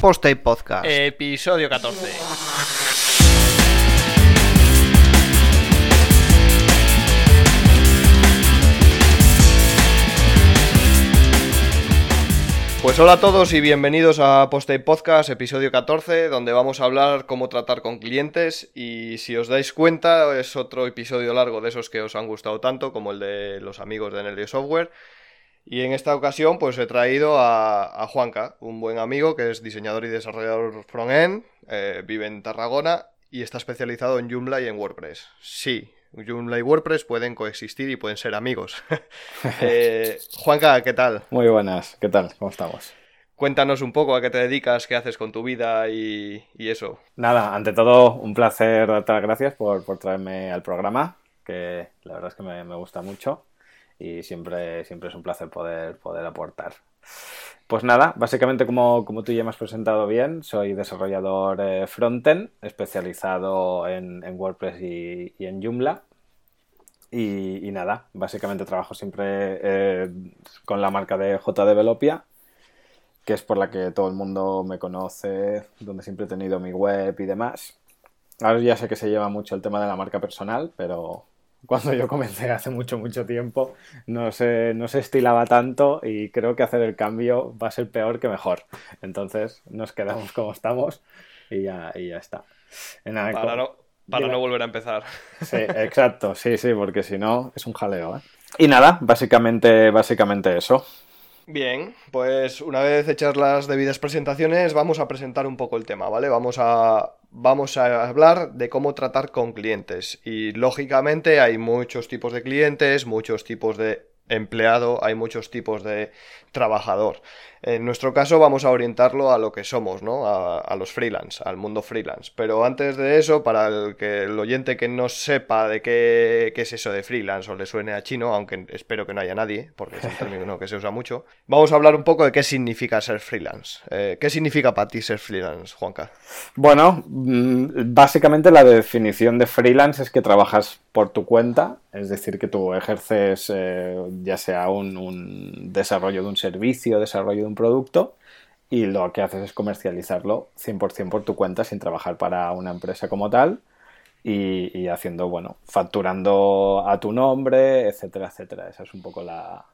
Poste Podcast. Episodio 14. Pues hola a todos y bienvenidos a Poste Podcast, episodio 14, donde vamos a hablar cómo tratar con clientes y si os dais cuenta es otro episodio largo de esos que os han gustado tanto como el de los amigos de Nelly Software. Y en esta ocasión pues he traído a, a Juanca, un buen amigo que es diseñador y desarrollador front-end, eh, vive en Tarragona y está especializado en Joomla y en WordPress. Sí, Joomla y WordPress pueden coexistir y pueden ser amigos. eh, Juanca, ¿qué tal? Muy buenas, ¿qué tal? ¿Cómo estamos? Cuéntanos un poco a qué te dedicas, qué haces con tu vida y, y eso. Nada, ante todo, un placer darte las gracias por, por traerme al programa, que la verdad es que me, me, gusta mucho y siempre, siempre es un placer poder, poder aportar. Pues nada, básicamente como, como tú ya me has presentado bien, soy desarrollador eh, frontend, especializado en, en WordPress y, y, en Joomla. Y, y, nada, básicamente trabajo siempre eh, con la marca de JDevelopia, que es por la que todo el mundo me conoce, donde siempre he tenido mi web y demás. Ahora ya sé que se lleva mucho el tema de la marca personal, pero cuando yo comencé hace mucho, mucho tiempo, no se, no se estilaba tanto y creo que hacer el cambio va a ser peor que mejor. Entonces nos quedamos como estamos y ya, y ya está. Para no, para no volver a empezar. Sí, exacto, sí, sí, porque si no es un jaleo. ¿eh? Y nada, básicamente, básicamente eso. Bien, pues una vez hechas las debidas presentaciones, vamos a presentar un poco el tema, ¿vale? Vamos a, vamos a hablar de cómo tratar con clientes. Y lógicamente hay muchos tipos de clientes, muchos tipos de empleado, hay muchos tipos de trabajador. En nuestro caso vamos a orientarlo a lo que somos, ¿no? A, a, los freelance, al mundo freelance. Pero antes de eso, para el, que el oyente que no sepa de qué, qué, es eso de freelance o le suene a chino, aunque espero que no haya nadie, porque es un término que se usa mucho, vamos a hablar un poco de qué significa ser freelance. Eh, ¿Qué significa para ti ser freelance, Juanca? Bueno, mm, básicamente la definición de freelance es que trabajas por tu cuenta, es decir, que tú ejerces eh, ya sea un, un desarrollo de un servicio, desarrollo de un producto y lo que haces es comercializarlo 100% por tu cuenta sin trabajar para una empresa como tal y, y, haciendo, bueno, facturando a tu nombre, etcétera, etcétera. Esa es un poco la,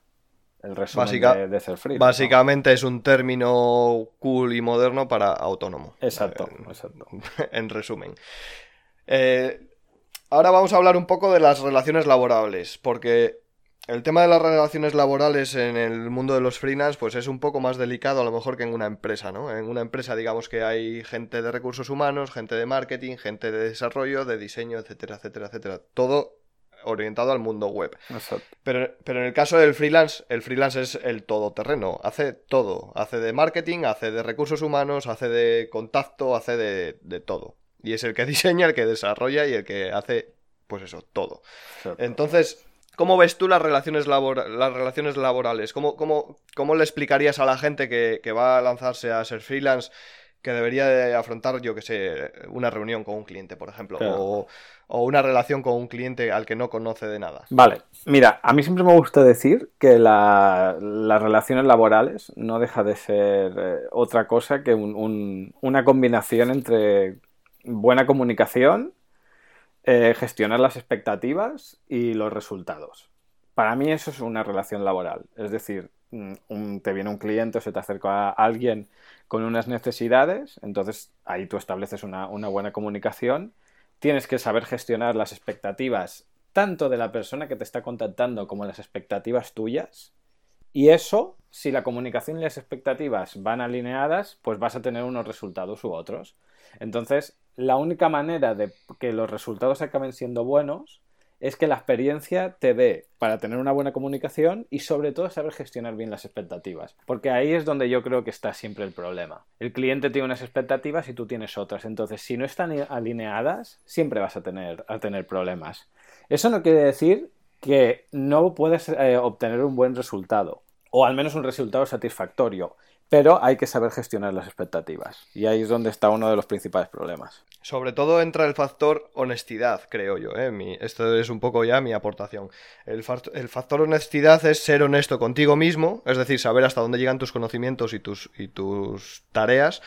el resumen Básica, de, de, ser free. Básicamente ¿no? es un término cool y moderno para autónomo. Exacto, eh, exacto. En resumen. Eh, ahora vamos a hablar un poco de las relaciones laborables, porque el tema de las relaciones laborales en el mundo de los freelance, pues es un poco más delicado a lo mejor que en una empresa, ¿no? En una empresa, digamos que hay gente de recursos humanos, gente de marketing, gente de desarrollo, de diseño, etcétera, etcétera, etcétera. Todo orientado al mundo web. Exacto. Pero, pero en el caso del freelance, el freelance es el todoterreno, hace todo. Hace de marketing, hace de recursos humanos, hace de contacto, hace de, de todo. Y es el que diseña, el que desarrolla y el que hace, pues eso, todo. Exacto. Entonces ¿Cómo ves tú las relaciones, labor las relaciones laborales? ¿Cómo, cómo, ¿Cómo, le explicarías a la gente que, que, va a lanzarse a ser freelance que debería de afrontar, yo que sé, una reunión con un cliente, por ejemplo? Claro. O, o, una relación con un cliente al que no conoce de nada. Vale, mira, a mí siempre me gusta decir que la, las relaciones laborales no deja de ser eh, otra cosa que un, un, una combinación entre buena comunicación eh, gestionar las expectativas y los resultados. Para mí eso es una relación laboral. Es decir, mm, un, te viene un cliente o se te acerca alguien con unas necesidades, entonces ahí tú estableces una buena comunicación. Tienes que saber gestionar las expectativas tanto de la persona que te está contactando como las expectativas tuyas. Y eso, si la comunicación y las expectativas van alineadas, pues vas a tener unos resultados u otros. Entonces, la única manera de que los resultados acaben siendo buenos es que la experiencia te dé para tener una buena comunicación y sobre todo saber gestionar bien las expectativas. Porque ahí es donde yo creo que está siempre el problema. El cliente tiene unas expectativas y tú tienes otras. Entonces, si no están alineadas, siempre vas a tener, a tener problemas. Eso no quiere decir que no puedes eh, obtener un buen resultado o al menos un resultado satisfactorio pero hay que saber gestionar las expectativas y ahí es donde está uno de los principales problemas. Sobre todo entra el factor honestidad, creo yo. ¿eh? esto es un poco ya mi aportación. El, el, factor honestidad es ser honesto contigo mismo, es decir, saber hasta dónde llegan tus conocimientos y tus, y tus tareas,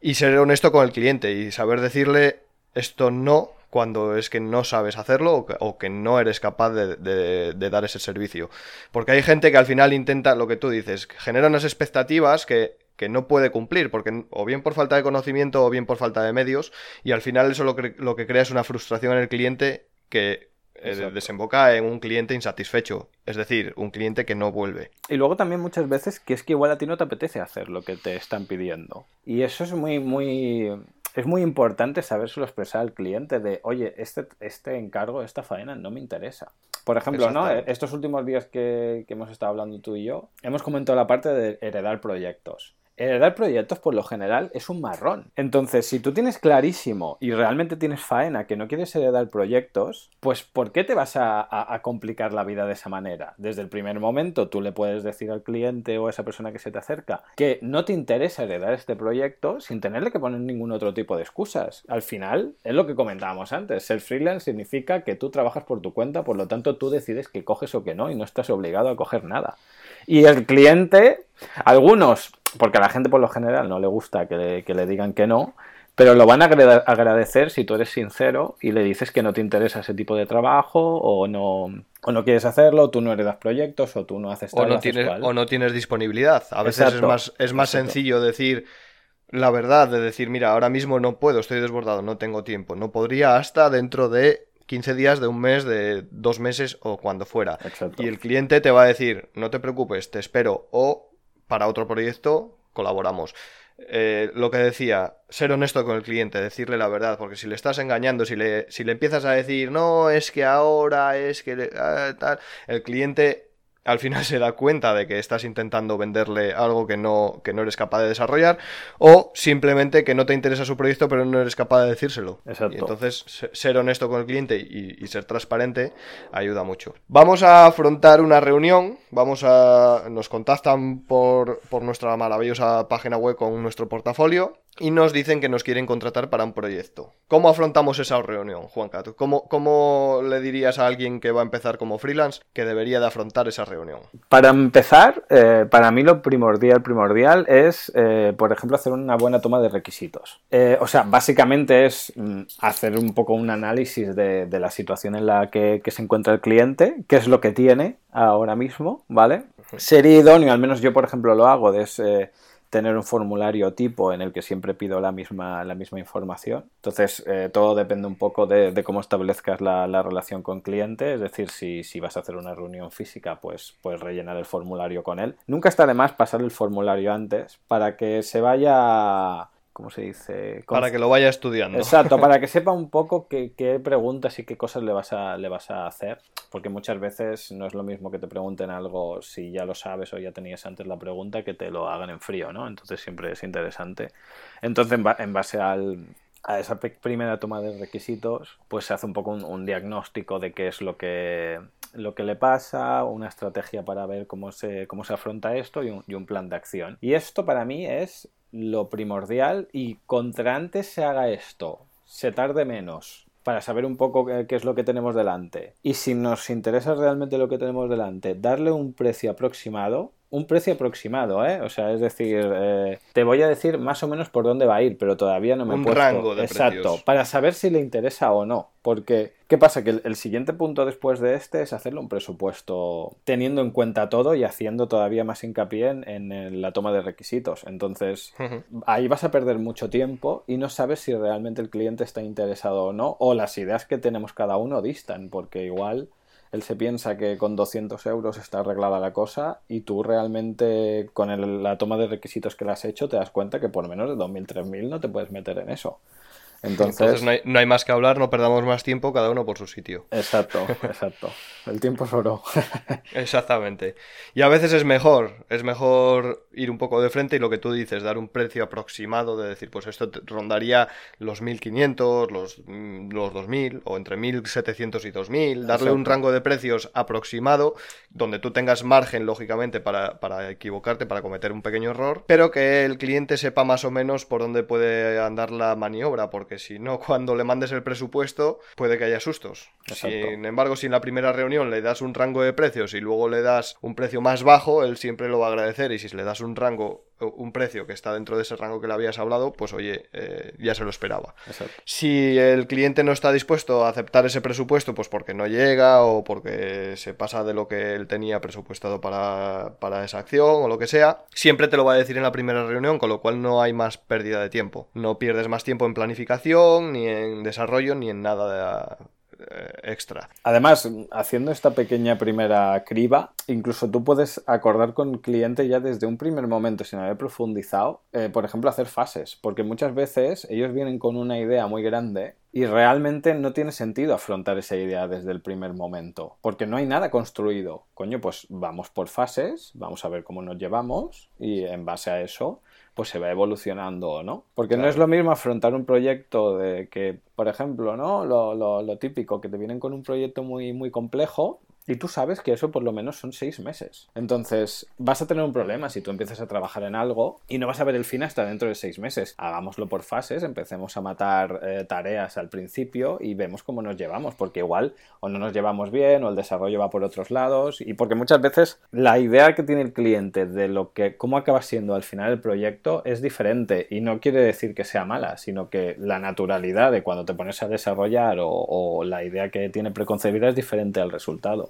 y ser honesto con el cliente y saber decirle esto no cuando es que no sabes hacerlo o que, no eres capaz de, dar ese servicio. Porque hay gente que al final intenta lo que tú dices, genera unas expectativas que, no puede cumplir, porque o bien por falta de conocimiento o bien por falta de medios, y al final eso lo que, lo que crea es una frustración en el cliente que eh, desemboca en un cliente insatisfecho, es decir, un cliente que no vuelve. Y luego también muchas veces que es que igual a ti no te apetece hacer lo que te están pidiendo. Y eso es muy, muy es muy importante sabérselo expresar al cliente de, oye, este, este encargo, esta faena no me interesa. Por ejemplo, ¿no? Estos últimos días que, que hemos estado hablando tú y yo, hemos comentado la parte de heredar proyectos heredar proyectos por lo general es un marrón. Entonces, si tú tienes clarísimo y realmente tienes faena que no quieres heredar proyectos, pues ¿por qué te vas a, complicar la vida de esa manera? Desde el primer momento tú le puedes decir al cliente o a esa persona que se te acerca que no te interesa heredar este proyecto sin tenerle que poner ningún otro tipo de excusas. Al final, es lo que comentábamos antes, ser freelance significa que tú trabajas por tu cuenta, por lo tanto tú decides que coges o que no y no estás obligado a coger nada. Y el cliente, algunos porque a la gente por lo general no le gusta que le, digan que no, pero lo van a agradecer si tú eres sincero y le dices que no te interesa ese tipo de trabajo o no, o no quieres hacerlo, tú no heredas proyectos o tú no haces o no tienes O no tienes disponibilidad. A veces es más, es más sencillo decir la verdad, de decir, mira, ahora mismo no puedo, estoy desbordado, no tengo tiempo. No podría hasta dentro de 15 días, de un mes, de dos meses o cuando fuera. Y el cliente te va a decir, no te preocupes, te espero o para otro proyecto colaboramos. Eh, lo que decía, ser honesto con el cliente, decirle la verdad, porque si le estás engañando, si le, si le empiezas a decir, no, es que ahora, es que ah, tal, el cliente al final se da cuenta de que estás intentando venderle algo que no, que no eres capaz de desarrollar, o simplemente que no te interesa su proyecto, pero no eres capaz de decírselo. Exacto. Y entonces, ser honesto con el cliente y, ser transparente ayuda mucho. Vamos a afrontar una reunión, vamos a. nos contactan por, por nuestra maravillosa página web con nuestro portafolio y nos dicen que nos quieren contratar para un proyecto. ¿Cómo afrontamos esa reunión, Juanca? ¿Cómo, ¿Cómo le dirías a alguien que va a empezar como freelance que debería de afrontar esa reunión? Para empezar, eh, para mí lo primordial, primordial es, eh, por ejemplo, hacer una buena toma de requisitos. Eh, o sea, básicamente es mm, hacer un poco un análisis de, la situación en la que, que, se encuentra el cliente, qué es lo que tiene ahora mismo, ¿vale? Sería idóneo, al menos yo, por ejemplo, lo hago, de tener un formulario tipo en el que siempre pido la misma, la misma información. Entonces, eh, todo depende un poco de, cómo establezcas la, relación con cliente, es decir, si, si, vas a hacer una reunión física, pues puedes rellenar el formulario con él. Nunca está de más pasar el formulario antes para que se vaya ¿cómo se dice? Para que lo vaya estudiando. Exacto, para que sepa un poco qué, preguntas y qué cosas le vas, a, le vas a hacer, porque muchas veces no es lo mismo que te pregunten algo si ya lo sabes o ya tenías antes la pregunta que te lo hagan en frío, ¿no? Entonces siempre es interesante. Entonces, en base al, a esa primera toma de requisitos, pues se hace un poco un, diagnóstico de qué es lo que, lo que le pasa, una estrategia para ver cómo se, cómo se afronta esto y un, y un plan de acción. Y esto para mí es lo primordial y contra antes se haga esto, se tarde menos para saber un poco qué, es lo que tenemos delante. Y si nos interesa realmente lo que tenemos delante, darle un precio aproximado, un precio aproximado, ¿eh? O sea, es decir, eh, te voy a decir más o menos por dónde va a ir, pero todavía no me un rango de Exacto, para saber si le interesa o no. Porque, ¿qué pasa? Que el, siguiente punto después de este es hacerle un presupuesto teniendo en cuenta todo y haciendo todavía más hincapié en, la toma de requisitos. Entonces, ahí vas a perder mucho tiempo y no sabes si realmente el cliente está interesado o no, o las ideas que tenemos cada uno distan, porque igual él se piensa que con 200 euros está arreglada la cosa y tú realmente con la toma de requisitos que le has hecho te das cuenta que por menos de 2.000, 3.000 no te puedes meter en eso. Entonces, no, hay, más que hablar, no perdamos más tiempo, cada uno por su sitio. Exacto, exacto. El tiempo es oro. Exactamente. Y a veces es mejor, es mejor ir un poco de frente y lo que tú dices, dar un precio aproximado de decir, pues esto rondaría los 1500, los, mm, los 2000 o entre 1700 y 2000, darle un rango de precios aproximado donde tú tengas margen, lógicamente, para, para equivocarte, para cometer un pequeño error, pero que el cliente sepa más o menos por dónde puede andar la maniobra, porque porque si no, cuando le mandes el presupuesto puede que haya sustos. Sin embargo, si en la primera reunión le das un rango de precios y luego le das un precio más bajo, él siempre lo va a agradecer y si le das un rango un precio que está dentro de ese rango que le habías hablado, pues oye, eh, ya se lo esperaba. Si el cliente no está dispuesto a aceptar ese presupuesto, pues porque no llega o porque se pasa de lo que él tenía presupuestado para, para esa acción o lo que sea, siempre te lo va a decir en la primera reunión, con lo cual no hay más pérdida de tiempo. No pierdes más tiempo en planificación, ni en desarrollo, ni en nada de extra. Además, haciendo esta pequeña primera criba, incluso tú puedes acordar con el cliente ya desde un primer momento, sin haber profundizado, eh, por ejemplo, hacer fases, porque muchas veces ellos vienen con una idea muy grande y realmente no tiene sentido afrontar esa idea desde el primer momento, porque no hay nada construido. Coño, pues vamos por fases, vamos a ver cómo nos llevamos y en base a eso pues se va evolucionando o no. Porque no es lo mismo afrontar un proyecto de que, por ejemplo, ¿no? Lo, lo, lo, típico, que te vienen con un proyecto muy, muy complejo y tú sabes que eso por lo menos son seis meses. Entonces, vas a tener un problema si tú empiezas a trabajar en algo y no vas a ver el fin hasta dentro de seis meses. Hagámoslo por fases, empecemos a matar eh, tareas al principio y vemos cómo nos llevamos, porque igual o no nos llevamos bien o el desarrollo va por otros lados y porque muchas veces la idea que tiene el cliente de lo que cómo acaba siendo al final el proyecto es diferente y no quiere decir que sea mala, sino que la naturalidad de cuando te pones a desarrollar o, o la idea que tiene preconcebida es diferente al resultado.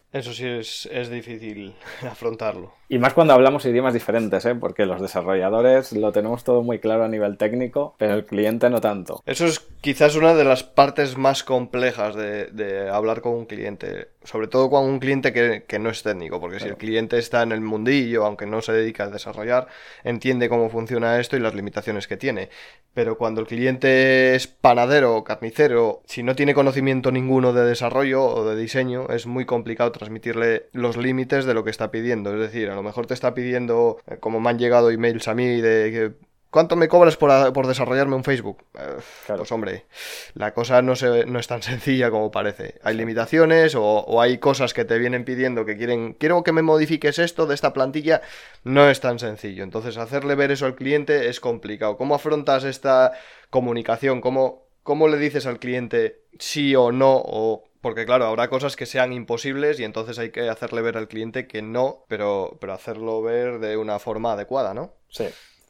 Eso sí es, es difícil afrontarlo. Y más cuando hablamos idiomas diferentes, ¿eh? porque los desarrolladores lo tenemos todo muy claro a nivel técnico, pero el cliente no tanto. Eso es quizás una de las partes más complejas de, de hablar con un cliente, sobre todo con un cliente que, que no es técnico, porque si el cliente está en el mundillo, aunque no se dedica a desarrollar, entiende cómo funciona esto y las limitaciones que tiene. Pero cuando el cliente es panadero o carnicero, si no tiene conocimiento ninguno de desarrollo o de diseño, es muy complicado transmitirle los límites de lo que está pidiendo. Es decir, a lo mejor te está pidiendo, eh, como me han llegado emails a mí de que ¿Cuánto me cobras por, por, desarrollarme un Facebook? Eh, claro. Pues hombre, la cosa no, se, no es tan sencilla como parece. Hay limitaciones o, o, hay cosas que te vienen pidiendo que quieren, quiero que me modifiques esto de esta plantilla, no es tan sencillo. Entonces hacerle ver eso al cliente es complicado. ¿Cómo afrontas esta comunicación? ¿Cómo, cómo le dices al cliente sí o no? O porque claro, habrá cosas que sean imposibles y entonces hay que hacerle ver al cliente que no, pero, pero hacerlo ver de una forma adecuada, ¿no? Sí.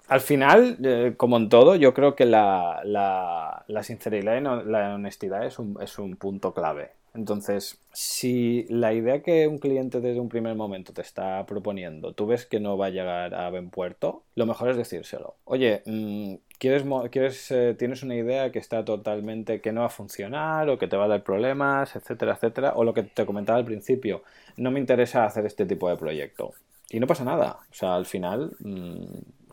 Al final, eh, como en todo, yo creo que la, la, sinceridad y la honestidad es un, es un punto clave. Entonces, si la idea que un cliente desde un primer momento te está proponiendo, tú ves que no va a llegar a buen puerto, lo mejor es decírselo. Oye, mmm, ¿quieres, quieres eh, tienes una idea que está totalmente, que no va a funcionar o que te va a dar problemas, etcétera, etcétera, o lo que te comentaba al principio, no me interesa hacer este tipo de proyecto. Y no pasa nada. O sea, al final, mmm,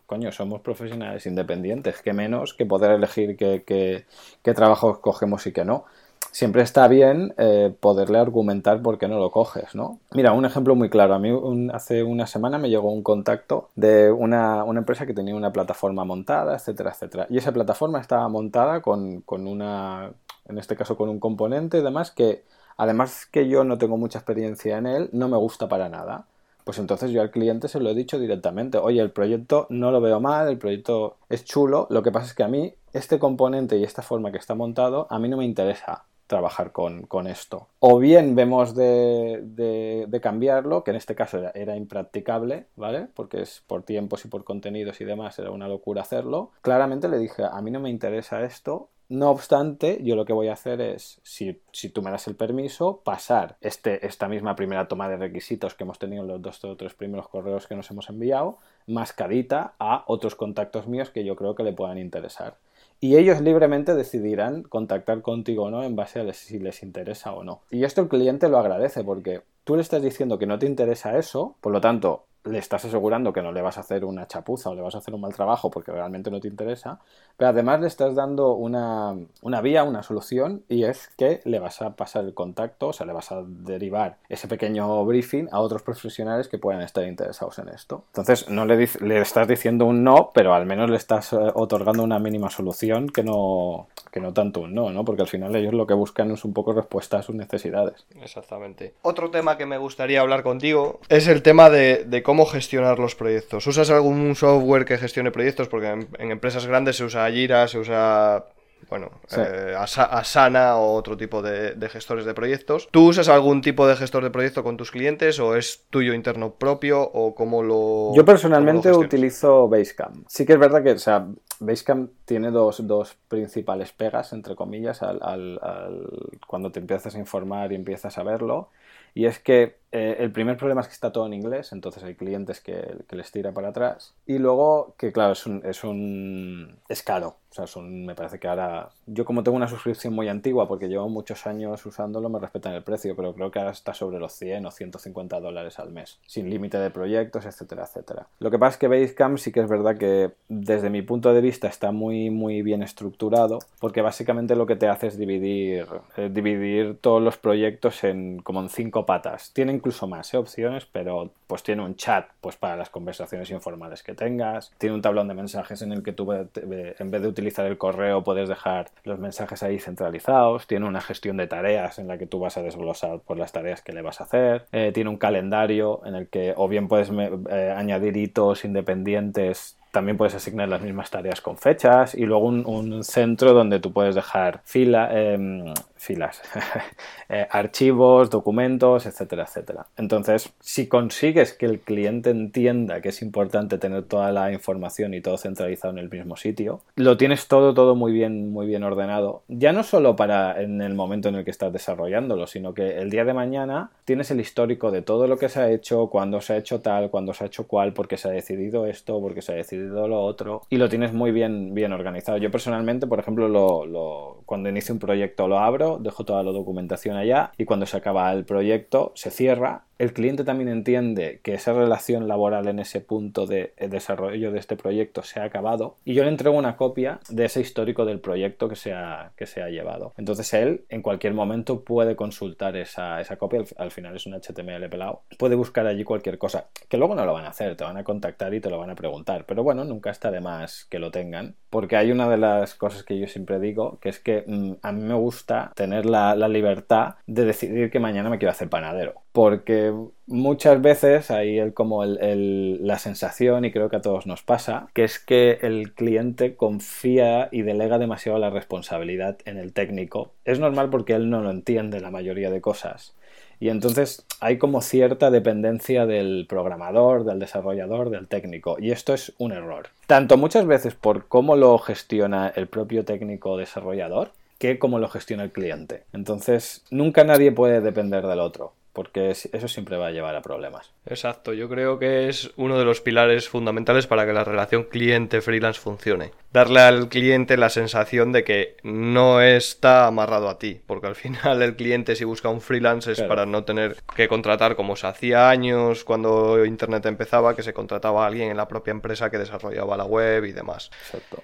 coño, somos profesionales independientes, que menos que poder elegir qué, qué, qué cogemos y qué no. Siempre está bien eh, poderle argumentar por qué no lo coges, ¿no? Mira, un ejemplo muy claro. A mí hace una semana me llegó un contacto de una, una, empresa que tenía una plataforma montada, etcétera, etcétera. Y esa plataforma estaba montada con, con una, en este caso con un componente y demás que, además que yo no tengo mucha experiencia en él, no me gusta para nada pues entonces yo al cliente se lo he dicho directamente, oye, el proyecto no lo veo mal, el proyecto es chulo, lo que pasa es que a mí este componente y esta forma que está montado, a mí no me interesa trabajar con, con esto. O bien vemos de, de, cambiarlo, que en este caso era, era, impracticable, ¿vale? Porque es por tiempos y por contenidos y demás, era una locura hacerlo. Claramente le dije, a mí no me interesa esto, no obstante, yo lo que voy a hacer es, si, si, tú me das el permiso, pasar este, esta misma primera toma de requisitos que hemos tenido en los dos o tres primeros correos que nos hemos enviado, mascadita a otros contactos míos que yo creo que le puedan interesar. Y ellos libremente decidirán contactar contigo o no en base a si les interesa o no. Y esto el cliente lo agradece porque tú le estás diciendo que no te interesa eso, por lo tanto, le estás asegurando que no le vas a hacer una chapuza o le vas a hacer un mal trabajo porque realmente no te interesa, pero además le estás dando una, una, vía, una solución y es que le vas a pasar el contacto, o sea, le vas a derivar ese pequeño briefing a otros profesionales que puedan estar interesados en esto. Entonces, no le, le estás diciendo un no, pero al menos le estás eh, otorgando una mínima solución que no, que no tanto un no, ¿no? Porque al final ellos lo que buscan es un poco respuesta a sus necesidades. Exactamente. Otro tema que me gustaría hablar contigo es el tema de, de cómo gestionar los proyectos. ¿Usas algún software que gestione proyectos? Porque en, en, empresas grandes se usa Jira, se usa bueno, eh, Asana o otro tipo de, gestores de proyectos. ¿Tú usas algún tipo de gestor de proyecto con tus clientes o es tuyo interno propio o cómo lo... Yo personalmente utilizo Basecamp. Sí que es verdad que, o sea, Basecamp tiene dos, principales pegas, entre comillas, al, cuando te empiezas a informar y empiezas a verlo. Y es que eh, el primer problema es que está todo en inglés, entonces hay clientes que, les tira para atrás. Y luego que, claro, es un, es un es caro. O sea, son, me parece que ahora, yo como tengo una suscripción muy antigua, porque llevo muchos años usándolo, me respetan el precio, pero creo que ahora está sobre los 100 o 150 dólares al mes, sin límite de proyectos, etcétera, etcétera. Lo que pasa es que Basecamp sí que es verdad que desde mi punto de vista está muy, muy bien estructurado, porque básicamente lo que te hace es dividir, eh, dividir todos los proyectos en como en cinco patas. Tiene incluso más ¿eh? opciones, pero pues tiene un chat pues para las conversaciones informales que tengas, tiene un tablón de mensajes en el que tú en vez de utilizar el correo puedes dejar los mensajes ahí centralizados, tiene una gestión de tareas en la que tú vas a desglosar por las tareas que le vas a hacer, eh, tiene un calendario en el que o bien puedes eh, añadir hitos independientes. También puedes asignar las mismas tareas con fechas y luego un, centro donde tú puedes dejar fila, em, filas, eh, archivos, documentos, etcétera, etcétera. Entonces, si consigues que el cliente entienda que es importante tener toda la información y todo centralizado en el mismo sitio, lo tienes todo, todo muy bien, muy bien ordenado. Ya no solo para en el momento en el que estás desarrollándolo, sino que el día de mañana tienes el histórico de todo lo que se ha hecho, cuándo se ha hecho tal, cuándo se ha hecho cual, porque se ha decidido esto, porque se ha decidido lo otro, y lo tienes muy bien, bien organizado. Yo personalmente, por ejemplo, lo, cuando inicio un proyecto lo abro, dejo toda la documentación allá y cuando se acaba el proyecto se cierra el cliente también entiende que esa relación laboral en ese punto de desarrollo de este proyecto se ha acabado y yo le entrego una copia de ese histórico del proyecto que se ha, que se ha llevado. Entonces él en cualquier momento puede consultar esa, copia, al, final es un HTML pelado, puede buscar allí cualquier cosa, que luego no lo van a hacer, te van a contactar y te lo van a preguntar, pero bueno, nunca está de más que lo tengan, porque hay una de las cosas que yo siempre digo, que es que mm, a mí me gusta tener la, la libertad de decidir que mañana me quiero hacer panadero porque muchas veces hay como la sensación, y creo que a todos nos pasa, que es que el cliente confía y delega demasiado la responsabilidad en el técnico. Es normal porque él no lo entiende la mayoría de cosas. Y entonces hay como cierta dependencia del programador, del desarrollador, del técnico. Y esto es un error. Tanto muchas veces por cómo lo gestiona el propio técnico desarrollador, que cómo lo gestiona el cliente. Entonces, nunca nadie puede depender del otro porque eso siempre va a llevar a problemas. Exacto, yo creo que es uno de los pilares fundamentales para que la relación cliente-freelance funcione. Darle al cliente la sensación de que no está amarrado a ti, porque al final el cliente si busca un freelance es para no tener que contratar como se hacía años cuando Internet empezaba, que se contrataba a alguien en la propia empresa que desarrollaba la web y demás. Exacto.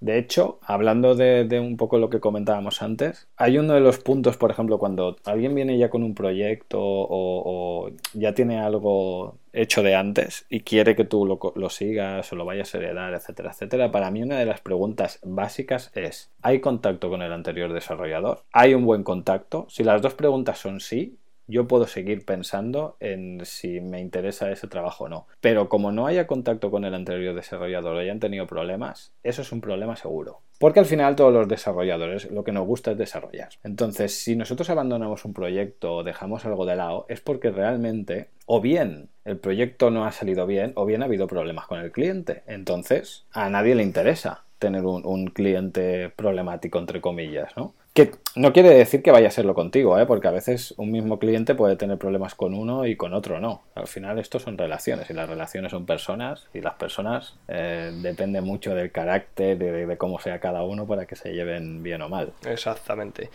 De hecho, hablando de, un poco lo que comentábamos antes, hay uno de los puntos, por ejemplo, cuando alguien viene ya con un proyecto o, ya tiene algo hecho de antes y quiere que tú lo, lo, sigas o lo vayas a heredar, etcétera, etcétera, para mí una de las preguntas básicas es, ¿hay contacto con el anterior desarrollador? ¿Hay un buen contacto? Si las dos preguntas son sí, yo puedo seguir pensando en si me interesa ese trabajo o no. Pero como no haya contacto con el anterior desarrollador o hayan tenido problemas, eso es un problema seguro. Porque al final todos los desarrolladores lo que nos gusta es desarrollar. Entonces, si nosotros abandonamos un proyecto o dejamos algo de lado, es porque realmente o bien el proyecto no ha salido bien o bien ha habido problemas con el cliente. Entonces, a nadie le interesa tener un, un cliente problemático, entre comillas, ¿no? Que no quiere decir que vaya a serlo contigo, ¿eh? porque a veces un mismo cliente puede tener problemas con uno y con otro no. Al final esto son relaciones y las relaciones son personas y las personas eh, depende mucho del carácter, de, cómo sea cada uno para que se lleven bien o mal. Exactamente.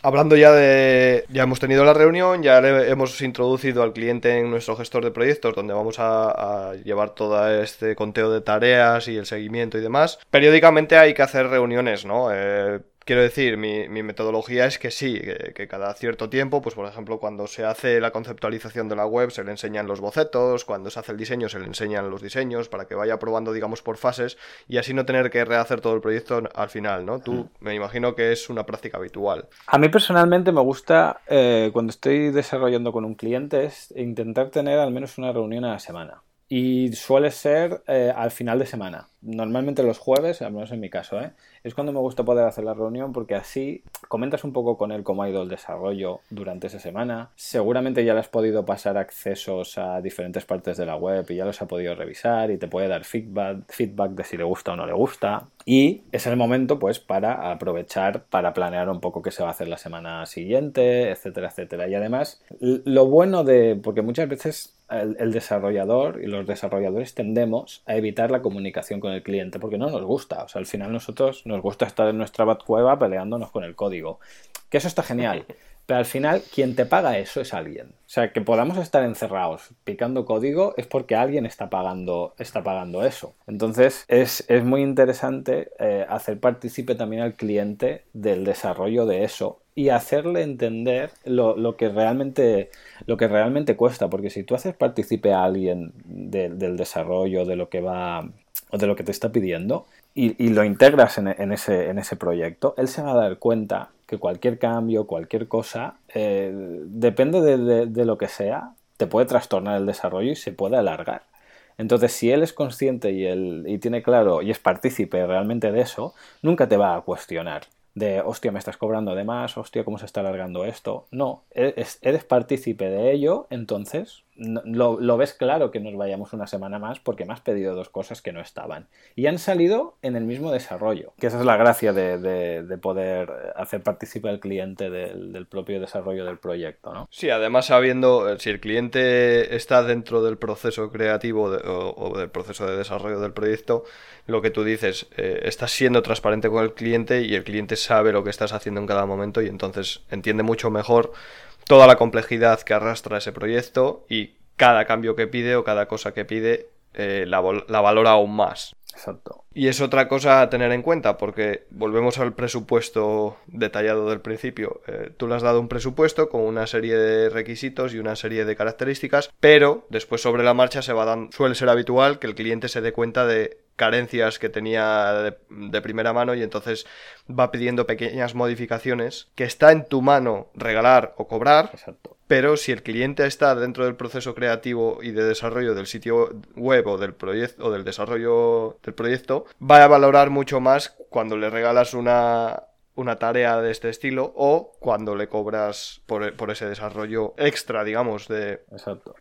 Hablando ya de. Ya hemos tenido la reunión, ya hemos introducido al cliente en nuestro gestor de proyectos, donde vamos a, llevar todo este conteo de tareas y el seguimiento y demás. Periódicamente hay que hacer reuniones, ¿no? Eh, Quiero decir, mi, metodología es que sí, que, cada cierto tiempo, pues por ejemplo, cuando se hace la conceptualización de la web, se le enseñan los bocetos, cuando se hace el diseño, se le enseñan los diseños, para que vaya probando, digamos, por fases y así no tener que rehacer todo el proyecto al final, ¿no? Tú me imagino que es una práctica habitual. A mí personalmente me gusta, eh, cuando estoy desarrollando con un cliente, es intentar tener al menos una reunión a la semana y suele ser eh, al final de semana. Normalmente los jueves, al menos en mi caso, ¿eh? Es cuando me gusta poder hacer la reunión porque así comentas un poco con él cómo ha ido el desarrollo durante esa semana. Seguramente ya le has podido pasar accesos a diferentes partes de la web y ya los ha podido revisar y te puede dar feedback, feedback de si le gusta o no le gusta. Y es el momento pues para aprovechar para planear un poco qué se va a hacer la semana siguiente, etcétera, etcétera. Y además, lo bueno de, porque muchas veces el, desarrollador y los desarrolladores tendemos a evitar la comunicación con el cliente porque no nos gusta. O sea, al final nosotros nos gusta estar en nuestra cueva peleándonos con el código. Que eso está genial. Pero al final, quien te paga eso es alguien. O sea, que podamos estar encerrados picando código es porque alguien está pagando, está pagando eso. Entonces, es, muy interesante eh, hacer partícipe también al cliente del desarrollo de eso y hacerle entender lo, que realmente, lo que realmente cuesta. Porque si tú haces partícipe a alguien del desarrollo, de lo que va o de lo que te está pidiendo, y, lo integras en, ese, en ese proyecto, él se va a dar cuenta que cualquier cambio, cualquier cosa, eh, depende de, lo que sea, te puede trastornar el desarrollo y se puede alargar. Entonces, si él es consciente y, y tiene claro y es partícipe realmente de eso, nunca te va a cuestionar de, hostia, me estás cobrando de más, hostia, ¿cómo se está alargando esto? No, eres, eres partícipe de ello, entonces lo, ves claro que nos vayamos una semana más porque me has pedido dos cosas que no estaban. Y han salido en el mismo desarrollo, que esa es la gracia de, poder hacer partícipe al cliente del, propio desarrollo del proyecto, ¿no? Sí, además sabiendo eh, si el cliente está dentro del proceso creativo o, del proceso de desarrollo del proyecto, lo que tú dices, eh, estás siendo transparente con el cliente y el cliente sabe lo que estás haciendo en cada momento y entonces entiende mucho mejor toda la complejidad que arrastra ese proyecto y cada cambio que pide o cada cosa que pide eh, la, valora aún más. Exacto. Y es otra cosa a tener en cuenta, porque volvemos al presupuesto detallado del principio. Eh, tú le has dado un presupuesto con una serie de requisitos y una serie de características, pero después sobre la marcha se va dando, suele ser habitual que el cliente se dé cuenta de carencias que tenía de, primera mano y entonces va pidiendo pequeñas modificaciones que está en tu mano regalar o cobrar. Pero si el cliente está dentro del proceso creativo y de desarrollo del sitio web o del proyecto o del desarrollo del proyecto, va a valorar mucho más cuando le regalas una, una tarea de este estilo o cuando le cobras por, ese desarrollo extra, digamos, de,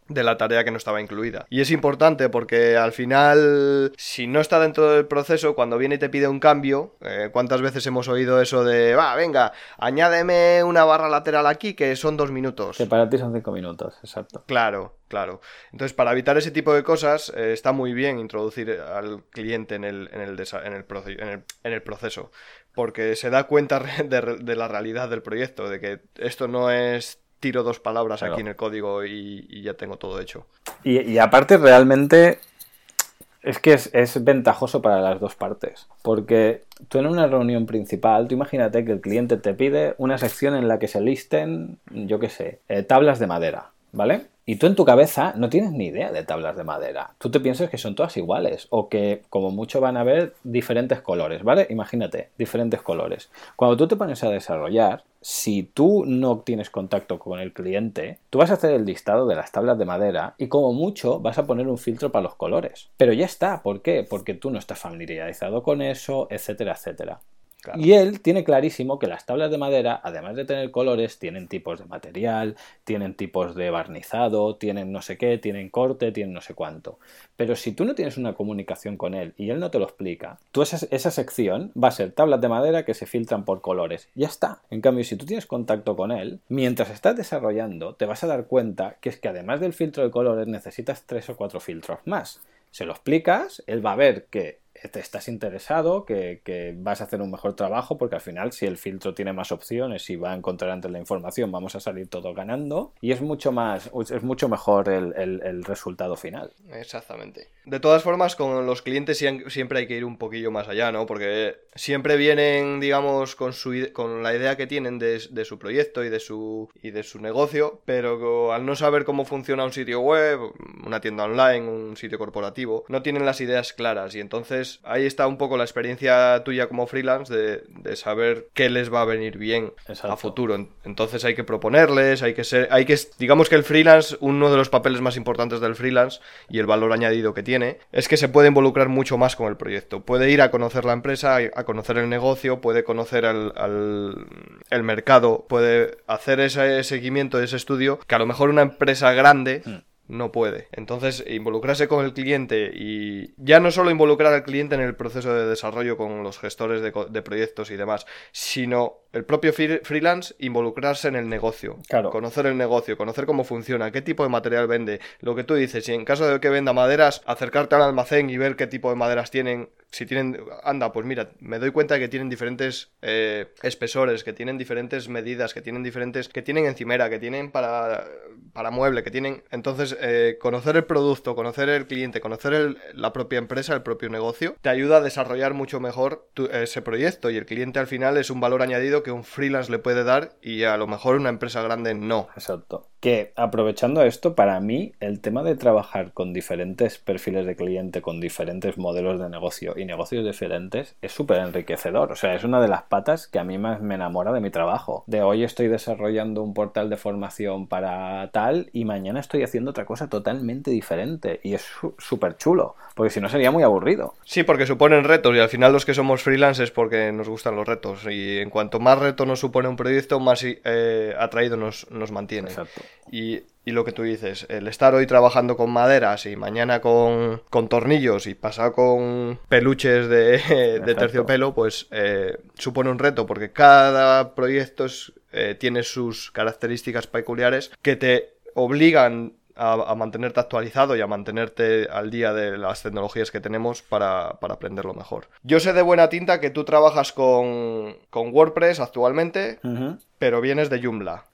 de la tarea que no estaba incluida. Y es importante porque al final, si no está dentro del proceso, cuando viene y te pide un cambio, eh, ¿cuántas veces hemos oído eso de, va, venga, añádeme una barra lateral aquí que son dos minutos? Que para ti son cinco minutos, exacto. Claro, claro. Entonces, para evitar ese tipo de cosas, eh, está muy bien introducir al cliente en el, en el, en el, en el proceso porque se da cuenta de, la realidad del proyecto, de que esto no es tiro dos palabras aquí en el código y, ya tengo todo hecho. Y, aparte realmente es que es, ventajoso para las dos partes, porque tú en una reunión principal, tú imagínate que el cliente te pide una sección en la que se listen, yo qué sé, eh, tablas de madera, ¿vale? Y tú en tu cabeza no tienes ni idea de tablas de madera. Tú te piensas que son todas iguales o que como mucho van a haber diferentes colores, ¿vale? Imagínate, diferentes colores. Cuando tú te pones a desarrollar, si tú no tienes contacto con el cliente, tú vas a hacer el listado de las tablas de madera y como mucho vas a poner un filtro para los colores. Pero ya está, ¿por qué? Porque tú no estás familiarizado con eso, etcétera, etcétera. Y él tiene clarísimo que las tablas de madera, además de tener colores, tienen tipos de material, tienen tipos de barnizado, tienen no sé qué, tienen corte, tienen no sé cuánto. Pero si tú no tienes una comunicación con él y él no te lo explica, tú esa, esa sección va a ser tablas de madera que se filtran por colores. Ya está. En cambio, si tú tienes contacto con él, mientras estás desarrollando, te vas a dar cuenta que es que además del filtro de colores necesitas tres o cuatro filtros más. Se lo explicas, él va a ver que te estás interesado, que, vas a hacer un mejor trabajo, porque al final si el filtro tiene más opciones y va a encontrar antes la información, vamos a salir todos ganando y es mucho más, es mucho mejor el, resultado final. Exactamente. De todas formas, con los clientes siempre hay que ir un poquillo más allá, ¿no? Porque siempre vienen, digamos, con, su, con la idea que tienen de, su proyecto y de su, y de su negocio, pero al no saber cómo funciona un sitio web, una tienda online, un sitio corporativo, no tienen las ideas claras y entonces Entonces ahí está un poco la experiencia tuya como freelance de, saber qué les va a venir bien a futuro. Entonces hay que proponerles, hay que ser, hay que, digamos que el freelance, uno de los papeles más importantes del freelance y el valor añadido que tiene, es que se puede involucrar mucho más con el proyecto. Puede ir a conocer la empresa, a conocer el negocio, puede conocer al, el mercado, puede hacer ese seguimiento, ese estudio, que a lo mejor una empresa grande hmm no puede. Entonces, involucrarse con el cliente y ya no solo involucrar al cliente en el proceso de desarrollo con los gestores de, proyectos y demás, sino el propio freelance involucrarse en el negocio, conocer el negocio, conocer cómo funciona, qué tipo de material vende, lo que tú dices, si en caso de que venda maderas, acercarte al almacén y ver qué tipo de maderas tienen, si tienen, anda, pues mira, me doy cuenta de que tienen diferentes eh, espesores, que tienen diferentes medidas, que tienen diferentes, que tienen encimera, que tienen para, para mueble, que tienen, entonces eh, conocer el producto, conocer el cliente, conocer la propia empresa, el propio negocio, te ayuda a desarrollar mucho mejor ese proyecto y el cliente al final es un valor añadido que un freelance le puede dar y a lo mejor una empresa grande no. Exacto. Que aprovechando esto, para mí el tema de trabajar con diferentes perfiles de cliente, con diferentes modelos de negocio y negocios diferentes es súper enriquecedor. O sea, es una de las patas que a mí más me enamora de mi trabajo. De hoy estoy desarrollando un portal de formación para tal y mañana estoy haciendo otra cosa totalmente diferente y es súper chulo, porque si no sería muy aburrido. Sí, porque suponen retos y al final los que somos freelancers porque nos gustan los retos y en cuanto más reto nos supone un proyecto, más eh, atraído nos, nos mantiene. Exacto. Y, y, lo que tú dices, el estar hoy trabajando con maderas y mañana con, con tornillos y pasar con peluches de, de terciopelo, pues eh, supone un reto porque cada proyecto eh, tiene sus características peculiares que te obligan a, mantenerte actualizado y a mantenerte al día de las tecnologías que tenemos para, aprenderlo mejor. Yo sé de buena tinta que tú trabajas con, WordPress actualmente, pero vienes de Joomla.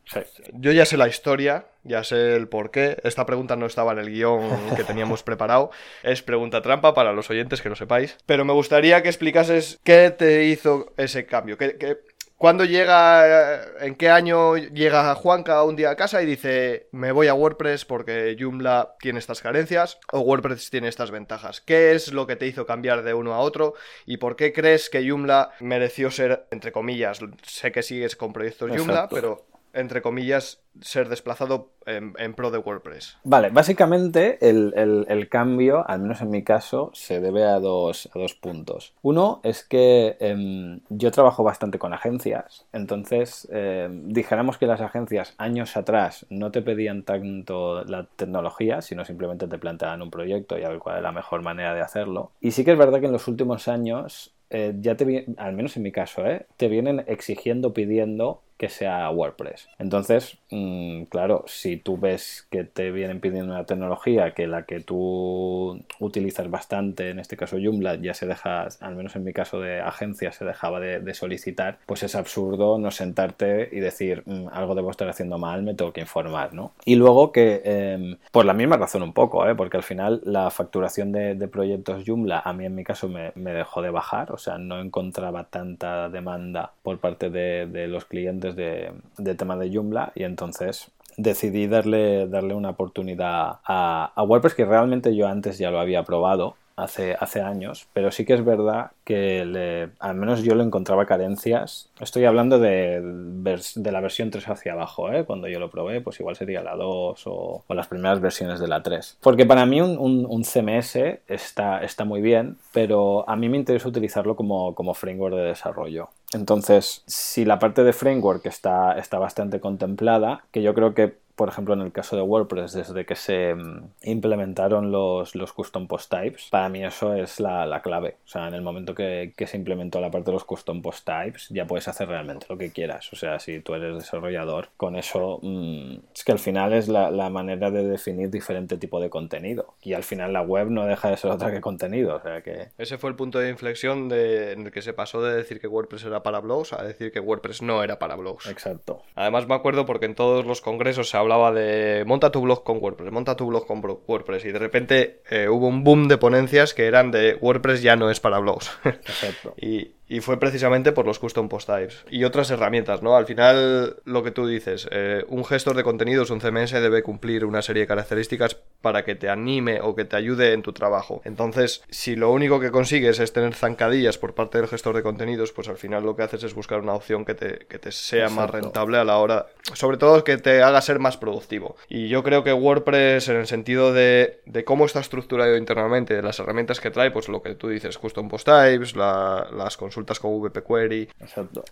Yo ya sé la historia, ya sé el por qué. Esta pregunta no estaba en el guion que teníamos preparado. Es pregunta trampa para los oyentes que no sepáis. Pero me gustaría que explicases qué te hizo ese cambio. ¿Qué, qué, ¿Cuándo llega, eh, en qué año llega Juanca un día a casa y dice, me voy a WordPress porque Joomla tiene estas carencias o WordPress tiene estas ventajas? ¿Qué es lo que te hizo cambiar de uno a otro y por qué crees que Joomla mereció ser, entre comillas, sé que sigues con proyectos Joomla, pero entre comillas, ser desplazado en, pro de WordPress. Vale, básicamente el, cambio, al menos en mi caso, se debe a dos, dos puntos. Uno es que em, yo trabajo bastante con agencias, entonces em, dijéramos que las agencias años atrás no te pedían tanto la tecnología, sino simplemente te planteaban un proyecto y a ver cuál es la mejor manera de hacerlo. Y sí que es verdad que en los últimos años eh, ya te al menos en mi caso, ¿eh? te vienen exigiendo, pidiendo que sea WordPress. Entonces, mm, claro, si tú ves que te vienen pidiendo una tecnología que la que tú utilizas bastante, en este caso Joomla, ya se deja, al menos en mi caso de agencia, se dejaba de, solicitar, pues es absurdo no sentarte y decir mm, algo debo estar haciendo mal, me tengo que informar, ¿no? Y luego que, em, por la misma razón un poco, ¿eh? porque al final la facturación de, proyectos Joomla a mí en mi caso me, dejó de bajar, o sea, no encontraba tanta demanda por parte de los clientes de, tema de Joomla y entonces decidí darle, darle una oportunidad a, a WordPress que realmente yo antes ya lo había probado hace, hace años, pero sí que es verdad que al menos yo le encontraba carencias. Estoy hablando de, de la versión 3 hacia abajo, ¿eh? cuando yo lo probé, pues igual sería la 2 o, las primeras versiones de la 3. Porque para mí un, un, CMS está, está muy bien, pero a mí me interesa utilizarlo como, como framework de desarrollo. Entonces, si la parte de framework está, está bastante contemplada, que yo creo que por ejemplo, en el caso de WordPress, desde que se mm, implementaron los, los custom post types, para mí eso es la, la clave. O sea, en el momento que, que, se implementó la parte de los custom post types, ya puedes hacer realmente lo que quieras. O sea, si tú eres desarrollador, con eso mm, es que al final es la, la, manera de definir diferente tipo de contenido. Y al final la web no deja de ser otra que contenido. O sea que... Ese fue el punto de inflexión de, en el que se pasó de decir que WordPress era para blogs a decir que WordPress no era para blogs. Exacto. Además me acuerdo porque en todos los congresos se hablaba de monta tu blog con WordPress, monta tu blog con WordPress y de repente eh, hubo un boom de ponencias que eran de WordPress ya no es para blogs. y, y fue precisamente por los custom post types y otras herramientas, ¿no? Al final, lo que tú dices, eh, un gestor de contenidos, un CMS, debe cumplir una serie de características para que te anime o que te ayude en tu trabajo. Entonces, si lo único que consigues es tener zancadillas por parte del gestor de contenidos, pues al final lo que haces es buscar una opción que te, que te sea más rentable a la hora, sobre todo que te haga ser más productivo. Y yo creo que WordPress, en el sentido de, de cómo está estructurado internamente, de las herramientas que trae, pues lo que tú dices, custom post types, las consultas con VP Query,